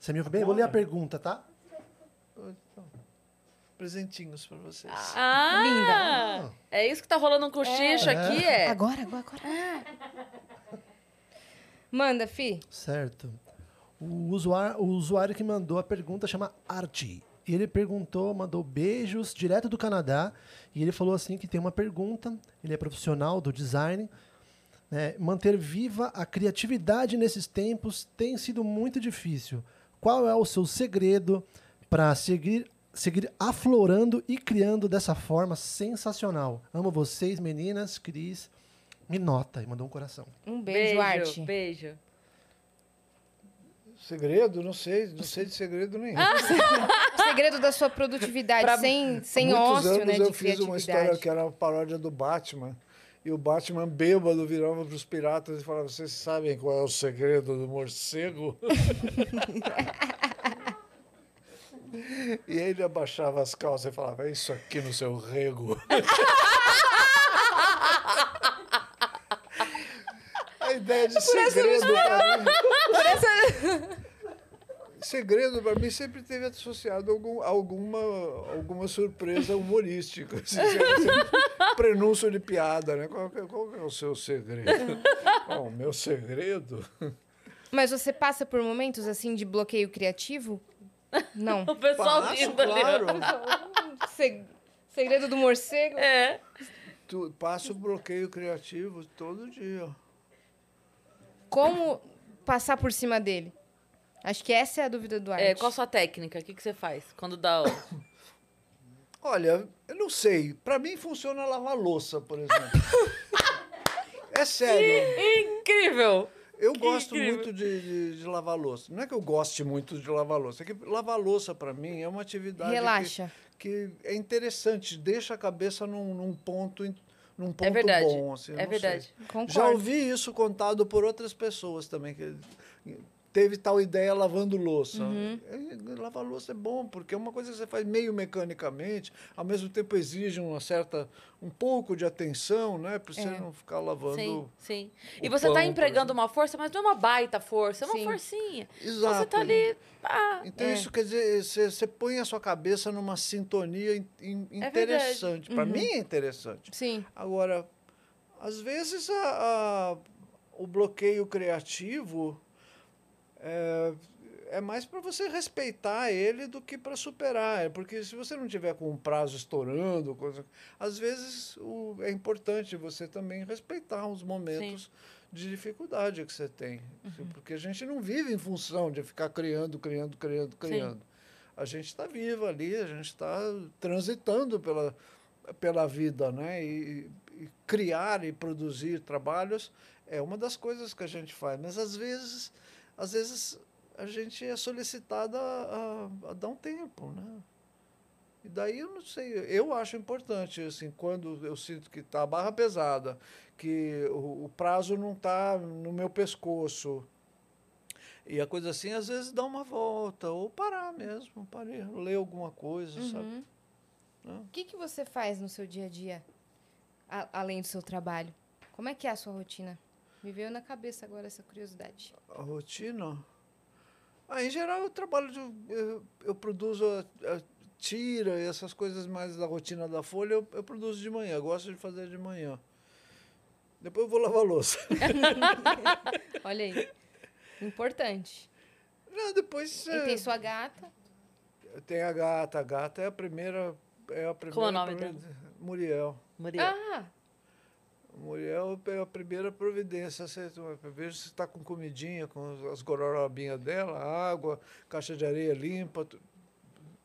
Você me ouve bem? Vou ler a pergunta, tá? Presentinhos para vocês. Ah! É isso que tá rolando um cochicho É. aqui, é? Agora, agora, agora. Manda, Fi. Certo. O usuário, o usuário que mandou a pergunta chama Archie. E ele perguntou, mandou beijos direto do Canadá. E ele falou assim que tem uma pergunta. Ele é profissional do design. né? Manter viva a criatividade nesses tempos tem sido muito difícil. Qual é o seu segredo para seguir, seguir aflorando e criando dessa forma sensacional? Amo vocês, meninas. Cris, me nota. E mandou um coração. Um beijo, Arte. beijo. Segredo? Não sei, não sei de segredo nenhum. O segredo da sua produtividade, Pra- sem, sem Há muitos ócio, anos né, eu de fiz uma história que era uma paródia do Batman. E o Batman bêbado virava para os piratas e falava: Vocês sabem qual é o segredo do morcego? e ele abaixava as calças e falava: É isso aqui no seu rego. A ideia de segredo para mim. Segredo para mim sempre teve associado a algum, alguma, alguma surpresa humorística. Assim, prenúncio de piada, né? Qual, é- qual é o seu segredo? Bom, o meu segredo? Mas você passa por momentos, assim, de bloqueio criativo? Não. O pessoal Passo, rindo ali. claro. Se- Segredo do morcego? É. Tu, passo bloqueio criativo todo dia. Como passar por cima dele? Acho que essa é a dúvida do Arte. É, qual a sua técnica? O que, que você faz quando dá o... Olha, eu não sei. Para mim funciona lavar louça, por exemplo. É sério. Incrível! Eu gosto incrível. muito de, de- de lavar louça. Não é que eu goste muito de lavar louça, é que lavar louça para mim é uma atividade que- Relaxa. Que, é interessante, deixa a cabeça num, num ponto, num ponto É verdade. bom. Assim, é não sei. verdade. Concordo. Já ouvi isso contado por outras pessoas também, que teve tal ideia lavando louça. Uhum. É, lavar louça é bom, porque é uma coisa que você faz meio mecanicamente, ao mesmo tempo exige uma certa, um pouco de atenção, né? Para você É. não ficar lavando. Sim, sim. E você pão, tá por empregando uma força, mas não é uma baita força, é uma Sim. forcinha. Exato. Você tá ali. Ah, Então, É. isso quer dizer, você, você põe a sua cabeça numa sintonia in- in- É interessante. Para Uhum. mim é interessante. Sim. Agora, às vezes a- a- o bloqueio criativo é, é mais para você respeitar ele do que para superar. É Porque se você não tiver com um prazo estourando, coisa, às vezes o- é importante você também respeitar os momentos de dificuldade que você tem. Porque a gente não vive em função de ficar criando, criando, criando, criando. A gente está vivo ali, a gente está transitando pela, pela vida, né? E, e criar e produzir trabalhos é uma das coisas que a gente faz. Mas às vezes, às vezes a gente é solicitada a, a- dar um tempo, né? E daí eu não sei, eu acho importante, assim, quando eu sinto que está a barra pesada, que o, o prazo não está no meu pescoço, e a coisa assim, às vezes dá uma volta, ou parar mesmo, parar, ler alguma coisa, sabe? Uhum. Né? O que, que você faz no seu dia a dia, a- além do seu trabalho? Como é que é a sua rotina? Me veio na cabeça agora essa curiosidade. A rotina? Ah, em geral, eu trabalho, de, eu, eu produzo a, a tira e essas coisas mais da rotina da Folha, eu, eu produzo de manhã, gosto de fazer de manhã. Depois eu vou lavar a louça. Olha aí. Importante. Não, depois E é, tem sua gata. tem a gata. A gata é a primeira. É a primeira Como é o nome provi- Muriel. Muriel. Ah, Muriel é a primeira providência. Você, veja se está com comidinha, com as gororobinhas dela, água, caixa de areia limpa. tu-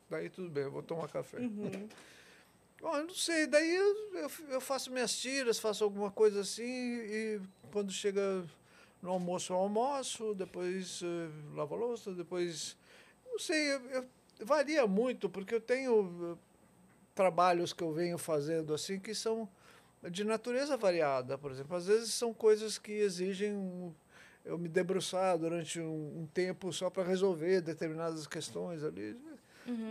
Daí tudo bem, vou tomar café. Bom, eu não sei, daí eu, eu, eu faço minhas tiras, faço alguma coisa assim, e quando chega no almoço, eu almoço, depois eh, lavo a louça, depois. Não sei, eu, eu- varia muito, porque eu tenho eh, trabalhos que eu venho fazendo assim que são de natureza variada, por exemplo. Às vezes são coisas que exigem um- eu me debruçar durante um, um tempo só para resolver determinadas questões ali.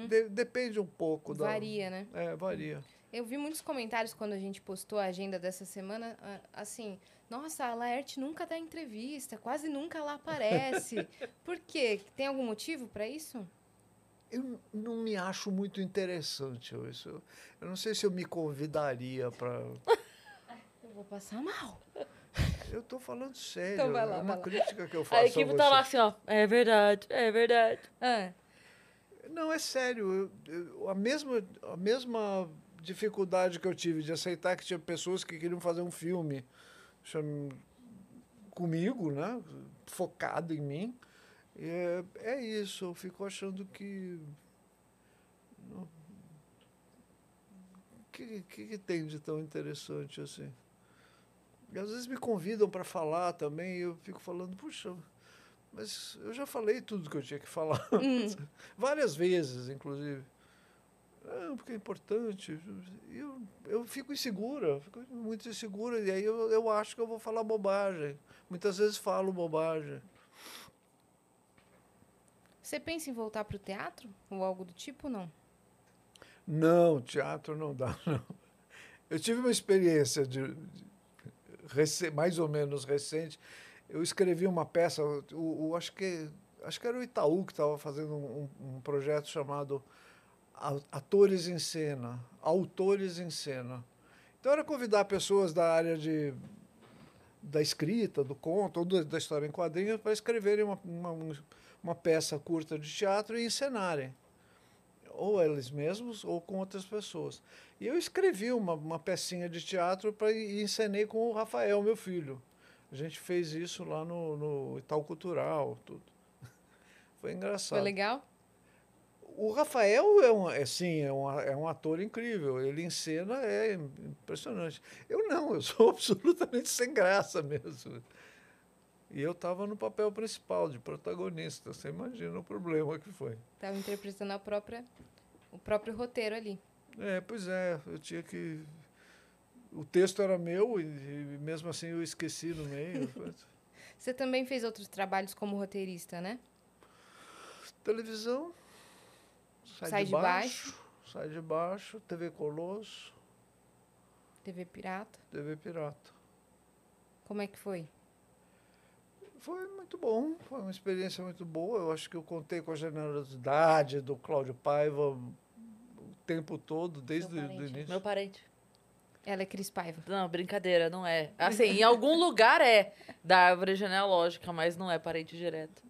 De- depende um pouco da. varia, né? É, varia. Eu vi muitos comentários quando a gente postou a agenda dessa semana, assim, nossa, a Laerte nunca dá entrevista, quase nunca ela aparece. Por quê? Tem algum motivo para isso? Eu não me acho muito interessante eu, isso. Eu não sei se eu me convidaria para. Eu vou passar mal. Eu estou falando sério. Então vai lá, é uma vai lá. crítica que eu faço. A equipe tá você. lá assim, ó. É verdade, é verdade. Ah, Não, é sério. eu- eu- a, mesma, a mesma dificuldade que eu tive de aceitar que tinha pessoas que queriam fazer um filme cham- comigo, né? focado em mim. É, é isso, eu fico achando que. O que, que, que tem de tão interessante assim? E às vezes me convidam para falar também, e eu fico falando, puxa, mas eu já falei tudo que eu tinha que falar. Várias vezes, inclusive. Ah, porque é importante. Eu, eu fico insegura, fico muito insegura, e aí eu, eu acho que eu vou falar bobagem. Muitas vezes falo bobagem. Você pensa em voltar para o teatro? Ou algo do tipo, não? Não, teatro não dá, não. Eu tive uma experiência de, de mais ou menos recente. Eu escrevi uma peça, o, o- acho, que, acho que era o Itaú que estava fazendo um, um projeto chamado Atores em Cena, Autores em Cena. Então era convidar pessoas da área de, da escrita, do conto, ou da história em quadrinhos, para escreverem uma, uma, um- uma peça curta de teatro e encenarem ou eles mesmos ou com outras pessoas. E eu escrevi uma, uma pecinha de teatro pra, e encenei com o Rafael, meu filho. A gente fez isso lá no, no Itaú Cultural, tudo. Foi engraçado. Foi legal? O Rafael é um, é, sim, é um, é um ator incrível. Ele em cena é impressionante. Eu não, eu sou absolutamente sem graça mesmo. E eu estava no papel principal, de protagonista. Você imagina o problema que foi. Tava interpretando a própria, o próprio roteiro ali. É, pois é, eu tinha que o texto era meu e, e mesmo assim eu esqueci no meio. Você também fez outros trabalhos como roteirista, né? Televisão. Sai, Sai de, de baixo, Sai de baixo. TV Colosso. TV Pirata. TV Pirata. Como é que foi? Foi muito bom, foi uma experiência muito boa. Eu acho que eu contei com a generosidade do Cláudio Paiva o tempo todo, desde o início. Meu parente. Ela é Cris Paiva. Não, brincadeira, não é. Assim, em algum lugar é da árvore genealógica, mas não é parente direto.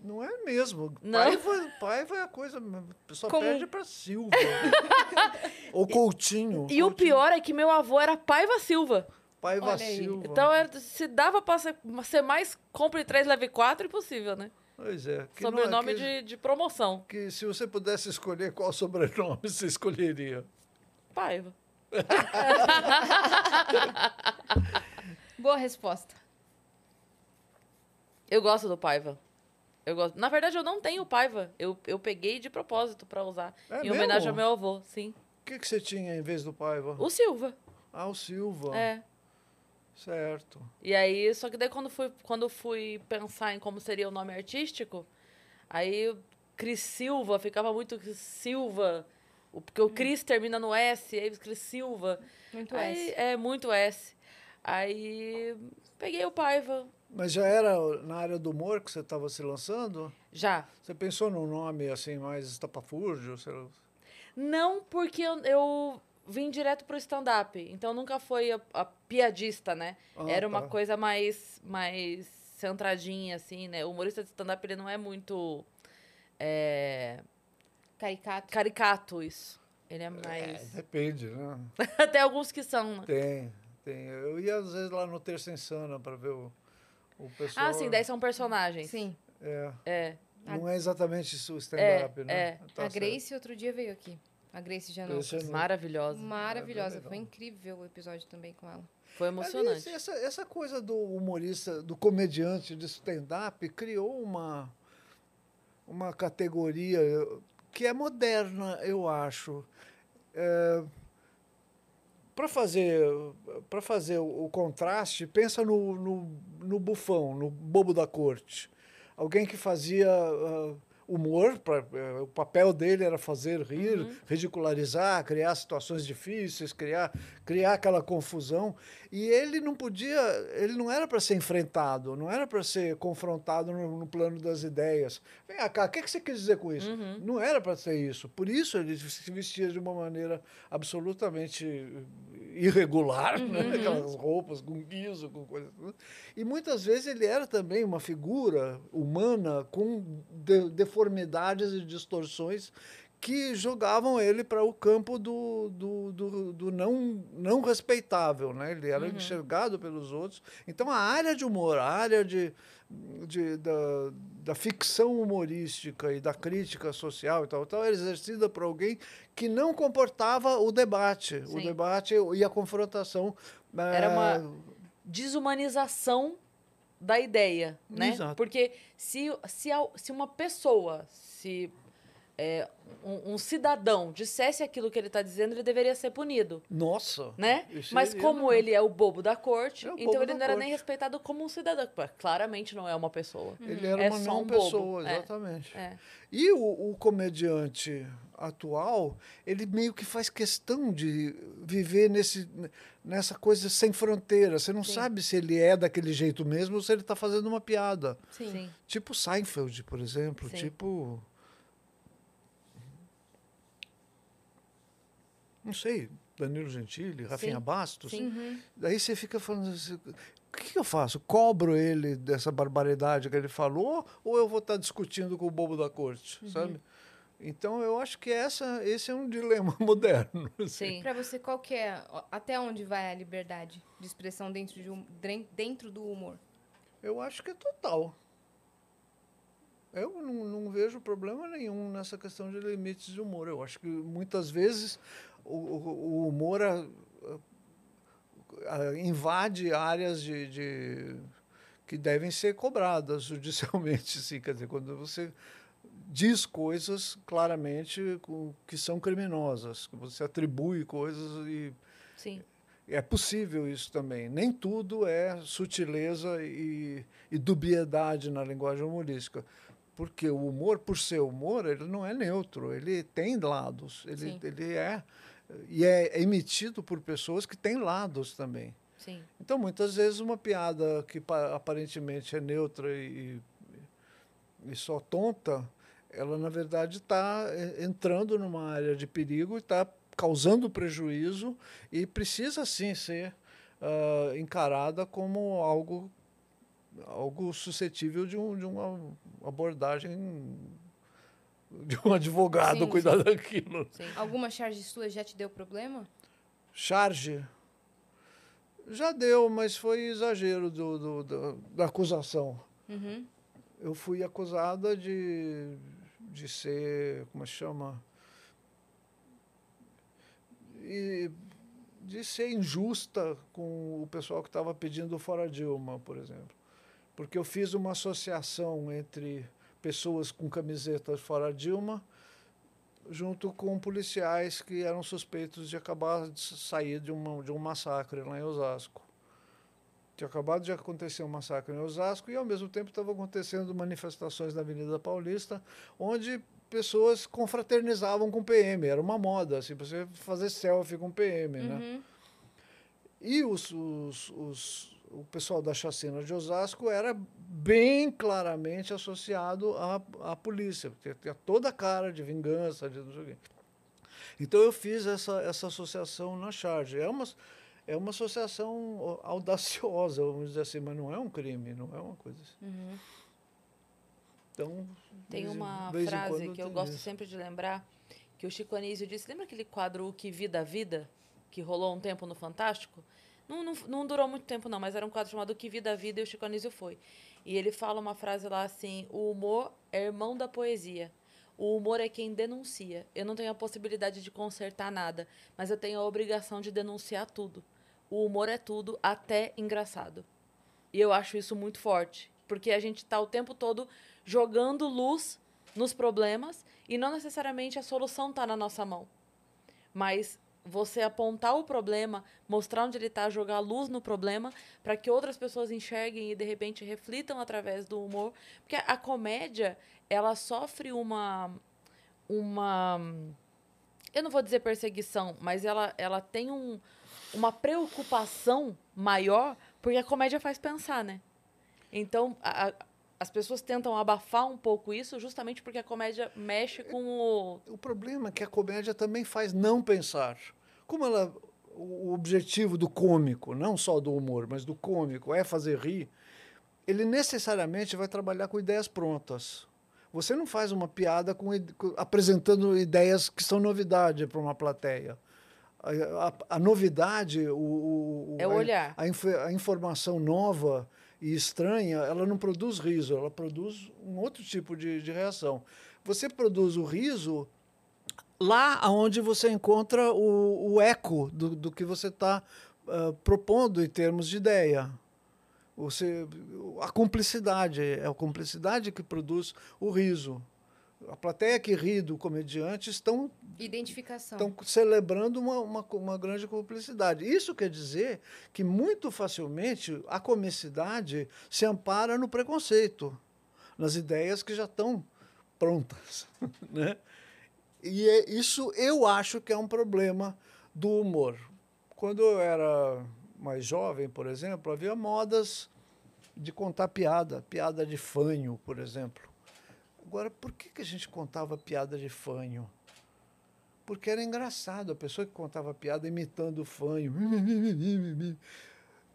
Não é mesmo. Não? Paiva, Paiva é a coisa. Só Como- perde para Silva. Ou Coutinho. E o Coutinho. pior é que meu avô era Paiva Silva. Paiva Olha aí. Silva. Então, era- se dava pra ser, ser mais compre três, leve quatro, impossível, né? Pois é. que não- Sobrenome que, de, de promoção. que se você pudesse escolher qual sobrenome você escolheria. Paiva. Boa resposta. Eu gosto do Paiva. Eu gosto. Na verdade, eu não tenho Paiva. Eu, eu peguei de propósito pra usar. É em mesmo? homenagem ao meu avô, sim. O que, que você tinha em vez do Paiva? O Silva. Ah, o Silva. É. Certo. E aí, só que daí quando fui, quando fui pensar em como seria o nome artístico, aí Cris Silva ficava muito Cris Silva, porque o Cris termina no S, aí Cris Silva. Muito aí, S. É, muito S. Aí peguei o Paiva. Mas já era na área do humor que você estava se lançando? Já. Você pensou num nome assim mais estapafúrdio? sei lá? Não porque eu, eu vim direto pro stand-up. Então nunca foi a, a piadista, né? Ah, Era uma tá. coisa mais, mais centradinha, assim, né? O humorista de stand-up, ele não é muito é, Caricato. caricato, isso. Ele é É, mais... depende, né? Até alguns que são, né? Tem, tem. Eu ia às vezes lá no Terça Insana para ver o, o pessoal. Ah, sim, daí são personagens. Sim. É, É. não é exatamente isso o stand-up, É, né? é. Tá a Grace outro dia veio aqui. A Grace Janot. Maravilhosa. Maravilhosa. Foi incrível o episódio também com ela. Foi emocionante. Essa, essa coisa do humorista, do comediante de stand-up criou uma, uma categoria que é moderna, eu acho. para fazer para fazer o, o contraste, pensa no, no, no bufão, no bobo da corte. Alguém que fazia ah, humor, pra, eh, o papel dele era fazer rir, ridicularizar, criar situações difíceis, criar, criar aquela confusão. E ele não podia, ele não era para ser enfrentado, não era para ser confrontado no, no plano das ideias. Vem cá, o que, que você quis dizer com isso? Não era para ser isso. Por isso ele se vestia de uma maneira absolutamente irregular, né? aquelas roupas com guiso, com coisa. E muitas vezes ele era também uma figura humana com de- deformidades e distorções que jogavam ele para o campo do, do, do, do não, não respeitável. Né? Ele era enxergado pelos outros. Então, a área de humor, a área de, de, da, da ficção humorística e da crítica social e tal, tal era exercida por alguém que não comportava o debate, o Sim. debate e a confrontação. Era eh, uma desumanização da ideia, né? Exato. Porque se, se, se uma pessoa, se é, um, um cidadão dissesse aquilo que ele está dizendo, ele deveria ser punido, Nossa! né? Mas seria, como ele é o bobo da corte, É então bobo ele não era corte. nem respeitado como um cidadão. Claramente não é uma pessoa. Ele era É uma só não um bobo, pessoa, é. exatamente. É. E o, o comediante atual, ele meio que faz questão de viver nesse, nessa coisa sem fronteira. Você não sabe se ele é daquele jeito mesmo ou se ele está fazendo uma piada. Sim. Sim. Tipo Seinfeld, por exemplo. Sim. Tipo. Não sei, Danilo Gentili, Rafinha Sim. Bastos. Sim. Uhum. Daí você fica falando assim, o que, que eu faço? Cobro ele dessa barbaridade que ele falou ou eu vou estar discutindo com o bobo da corte, Uhum. sabe? Então eu acho que essa, esse é um dilema moderno. assim. Sim. Pra você, qual que é, até onde vai a liberdade de expressão dentro, de dentro do humor? Eu acho que é total. Eu não, não vejo problema nenhum nessa questão de limites de humor. Eu acho que muitas vezes o, o- o humor a- a- invade áreas de, de- que devem ser cobradas judicialmente. Sim. Quer dizer, quando você diz coisas claramente com- que são criminosas, que você atribui coisas e Sim. É possível isso também. Nem tudo é sutileza e, e dubiedade na linguagem humorística. Porque o humor, por ser humor, ele não é neutro, ele tem lados. Ele, Sim. ele é. E é emitido por pessoas que têm lados também. Sim. Então, muitas vezes, uma piada que pa- aparentemente é neutra e, e só tonta, ela, na verdade, está entrando numa área de perigo e está causando prejuízo e precisa, sim, ser ah, encarada como algo, algo suscetível de, um, de uma abordagem de um advogado Sim, cuidar daquilo. Sim. Alguma charge sua já te deu problema? Charge. Já deu, mas foi exagero do, do- do- da acusação. Uhum. Eu fui acusada de, de ser, como é que chama? E de ser injusta com o pessoal que estava pedindo fora Dilma, por exemplo. Porque eu fiz uma associação entre pessoas com camisetas fora Dilma junto com policiais que eram suspeitos de acabar de sair de, uma, de um massacre lá em Osasco. Tinha acabado de acontecer um massacre em Osasco e, ao mesmo tempo, estavam acontecendo manifestações na Avenida Paulista, onde pessoas confraternizavam com PM. Era uma moda, assim, você fazer selfie com PM, né? Uhum. E os, os, os- o pessoal da chacina de Osasco era bem claramente associado à, à polícia, porque tinha toda a cara de vingança, de não sei o quê. Então eu fiz essa, essa associação na charge. É uma, é uma associação audaciosa, vamos dizer assim, mas não é um crime, não é uma coisa assim. Uhum. Então, Tem uma em frase que eu gosto isso. sempre de lembrar, que o Chico Anísio disse. Lembra aquele quadro O Que Vida Vida? Que rolou um tempo no Fantástico? Não, não, não durou muito tempo, não, mas era um quadro chamado Que Vida a Vida e o Chico Anísio foi. E ele fala uma frase lá assim: o humor é irmão da poesia. O humor é quem denuncia. Eu não tenho a possibilidade de consertar nada, mas eu tenho a obrigação de denunciar tudo. O humor é tudo, até engraçado. E eu acho isso muito forte, porque a gente está o tempo todo jogando luz nos problemas e não necessariamente a solução está na nossa mão. Mas você apontar o problema, mostrar onde ele está, jogar luz no problema, para que outras pessoas enxerguem e de repente reflitam através do humor, porque a comédia ela sofre uma uma eu não vou dizer perseguição, mas ela ela tem um, uma preocupação maior porque a comédia faz pensar, né? Então, a- as pessoas tentam abafar um pouco isso justamente porque a comédia mexe com o. O problema é que a comédia também faz não pensar. Como ela, o objetivo do cômico, não só do humor, mas do cômico, é fazer rir, ele necessariamente vai trabalhar com ideias prontas. Você não faz uma piada com, apresentando ideias que são novidade para uma plateia. A, a- a novidade, o, o- É o a- olhar. a, inf- a informação nova e estranha, ela não produz riso, ela produz um outro tipo de, de reação. Você produz o riso lá onde você encontra o, o eco do, do que você está propondo em termos de ideia. Você, a cumplicidade, é a cumplicidade que produz o riso. A plateia que ri do comediante estão Identificação. estão celebrando uma, uma, uma grande cumplicidade. Isso quer dizer que muito facilmente a comicidade se ampara no preconceito, nas ideias que já estão prontas. Né? E é, isso eu acho que é um problema do humor. Quando eu era mais jovem, por exemplo, havia modas de contar piada, piada de fanho, por exemplo. Agora, por que, que a gente contava piada de fanho? Porque era engraçado, a pessoa que contava piada imitando o fanho.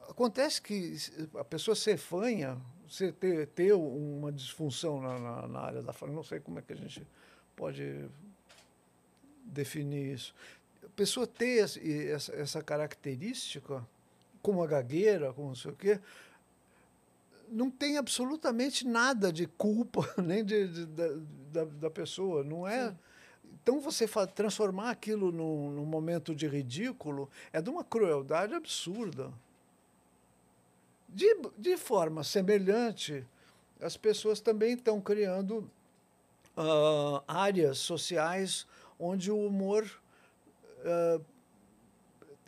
Acontece que a pessoa ser fanha, você ter, ter uma disfunção na, na, na área da fanha, não sei como é que a gente pode definir isso. A pessoa ter essa, essa característica, como a gagueira, como não sei o quê, não tem absolutamente nada de culpa nem de, de da, da, da, pessoa. Não é. Sim. Então, você transformar aquilo num, num, momento de ridículo é de uma crueldade absurda. De, de forma semelhante, as pessoas também estão criando uh, áreas sociais onde o humor uh,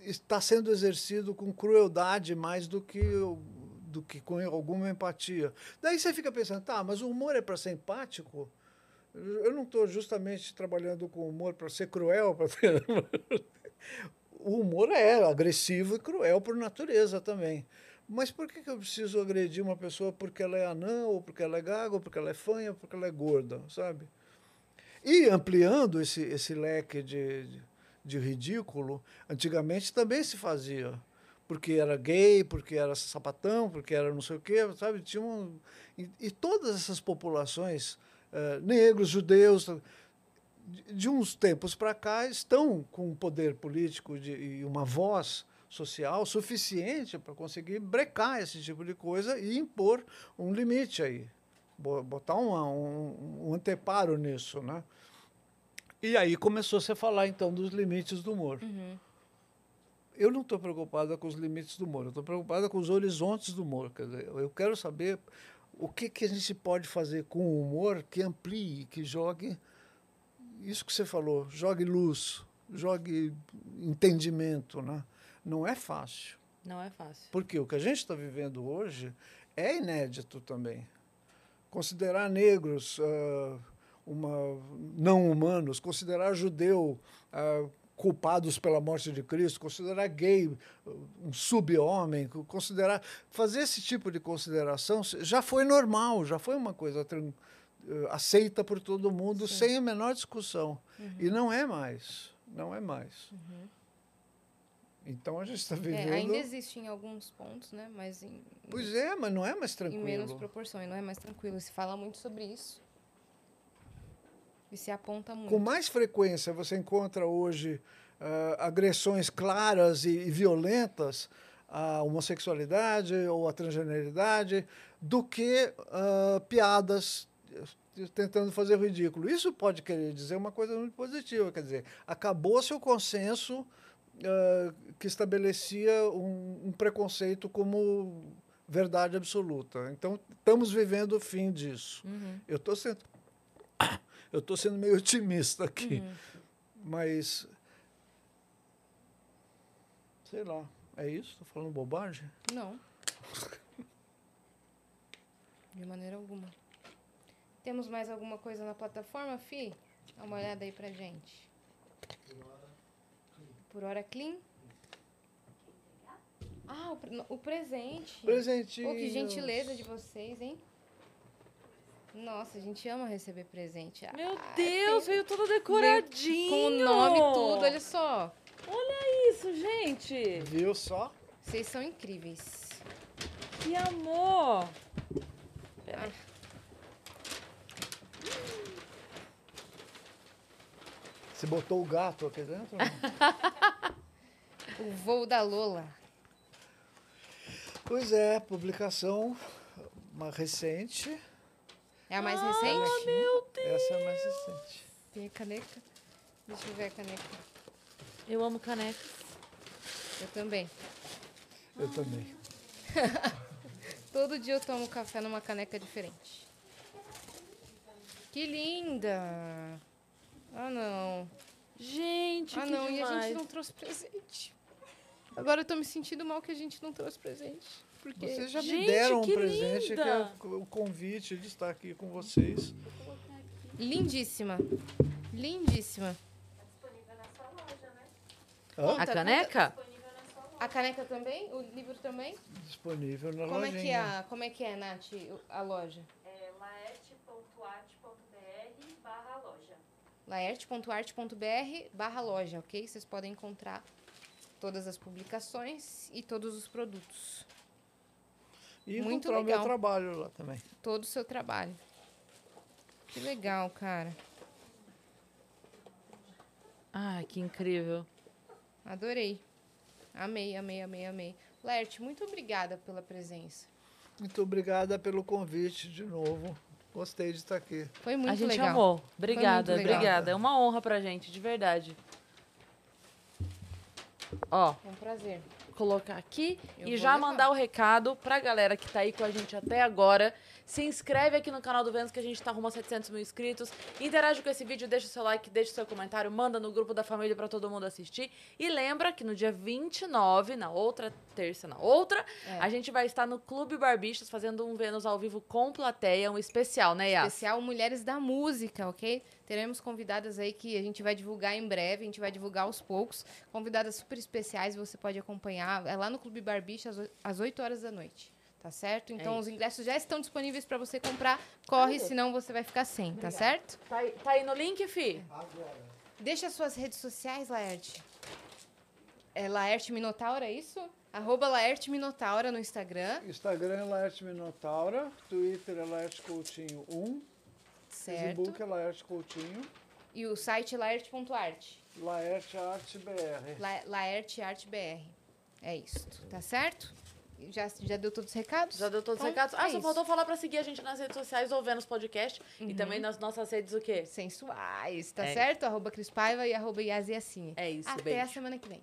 está sendo exercido com crueldade mais do que do que com alguma empatia. Daí você fica pensando, tá, mas o humor é para ser empático? Eu não estou justamente trabalhando com humor para ser cruel. Pra ter... o humor é agressivo e cruel por natureza também. Mas por que, que eu preciso agredir uma pessoa porque ela é anã, ou porque ela é gaga, ou porque ela é fanha, ou porque ela é gorda, sabe? E ampliando esse, esse leque de, de, de ridículo, antigamente também se fazia porque era gay, porque era sapatão, porque era não sei o quê, sabe? Tinha um, e, e todas essas populações, uh, negros, judeus, de, de uns tempos para cá, estão com um poder político de, e uma voz social suficiente para conseguir brecar esse tipo de coisa e impor um limite aí, botar uma, um, um anteparo nisso, né? E aí começou -se a falar então dos limites do humor. Uhum eu não estou preocupada com os limites do humor, eu estou preocupada com os horizontes do humor. Quer dizer, eu quero saber o que, que a gente pode fazer com o humor que amplie, que jogue isso que você falou, jogue luz, jogue entendimento. Né? Não é fácil. Não é fácil. Porque o que a gente está vivendo hoje é inédito também. Considerar negros uh, uma, não humanos, considerar judeu uh, culpados pela morte de Cristo, considerar gay um sub-homem, considerar fazer esse tipo de consideração já foi normal, já foi uma coisa eh, aceita por todo mundo Sim. sem a menor discussão uhum. e não é mais, não é mais. Uhum. Então a gente está vivendo. É, ainda existe em alguns pontos, né? Mas em, pois é, mas não é mais tranquilo. Em menos proporções, não é mais tranquilo. Se fala muito sobre isso. E se aponta muito. Com mais frequência você encontra hoje uh, agressões claras e, e violentas à homossexualidade ou à transgeneridade do que uh, piadas tentando fazer ridículo. Isso pode querer dizer uma coisa muito positiva, quer dizer, acabou-se o consenso uh, que estabelecia um, um, preconceito como verdade absoluta. Então, estamos vivendo o fim disso. Uhum. Eu estou sendo eu estou sendo meio otimista aqui, uhum. mas sei lá, é isso? Estou falando bobagem? Não. De maneira alguma. Temos mais alguma coisa na plataforma, Fi? Dá uma olhada aí pra gente. Por hora clean? Ah, o, o presente. Presente. Pô, que gentileza de vocês, hein? Nossa, a gente ama receber presente. Meu ah, Deus, tem... veio todo decoradinho. Com o nome e tudo, olha só. Olha isso, gente. Viu só? Vocês são incríveis. Que amor. Peraí. Você botou o gato aqui dentro? o voo da Lola. Pois é, publicação uma recente. É a mais ah, recente? meu Deus! Essa é a mais recente. Tem a caneca? Deixa eu ver a caneca. Eu amo canecas. Eu também. Eu ah. também. Todo dia eu tomo café numa caneca diferente. Que linda! Ah, não. Gente, ah, que não, demais. e a gente não trouxe presente. Agora eu tô me sentindo mal que a gente não trouxe presente. Porque... Vocês já Gente, me deram um presente, linda. que é o convite de estar aqui com vocês. Lindíssima. Lindíssima. Hã? A caneca? A caneca também? O livro também? Disponível na como lojinha. É que é, como é que é, Nath, a loja? É laerte.arte.br barra loja. laerte.arte.br barra loja, ok? Vocês podem encontrar todas as publicações e todos os produtos. E Muito encontrar legal. o meu trabalho lá também. Todo o seu trabalho. Que legal, cara. Ai, que incrível. Adorei. Amei, amei, amei, amei. Lerte, muito obrigada pela presença. Muito obrigada pelo convite de novo. Gostei de estar aqui. Foi muito legal. A gente legal. amou. Obrigada, obrigada. É uma honra pra gente, de verdade. Ó. É um prazer. Colocar aqui Eu e já levar. mandar o recado pra galera que tá aí com a gente até agora. Se inscreve aqui no canal do Vênus que a gente tá rumo a 700 mil inscritos. Interage com esse vídeo, deixa o seu like, deixa o seu comentário, manda no grupo da família pra todo mundo assistir. E lembra que no dia 29, na outra terça, na outra, É. a gente vai estar no Clube Barbixas fazendo um Vênus ao vivo com plateia, um especial, né, Yas? Especial Mulheres da Música, ok? Teremos convidadas aí que a gente vai divulgar em breve, a gente vai divulgar aos poucos. Convidadas super especiais, você pode acompanhar. É lá no Clube Barbicha, às oi- às 8 horas da noite. Tá certo? Então, os ingressos já estão disponíveis para você comprar. Corre, senão você vai ficar sem, tá certo? Tá aí, tá aí no link, Fi? Deixa as suas redes sociais, Laerte. É Laerte Minotaura, é isso? Arroba Laerte Minotaura no Instagram, Instagram é Laerte Minotaura, Twitter é Laerte Coutinho 1, certo? Facebook é Laerte Coutinho, E o site é laerte.art. Laerte Arte BR. La Laerte Arte BR. É isso, tá certo? Já, já deu todos os recados? Já deu todos os Então, recados. Ah, é só isso. faltou falar pra seguir a gente nas redes sociais ou Vênus Podcast. E também nas nossas redes o quê? Sensuais, tá É. certo? Arroba Cris Paiva e arroba Yazi Assini. É isso, Até beijo. a semana que vem.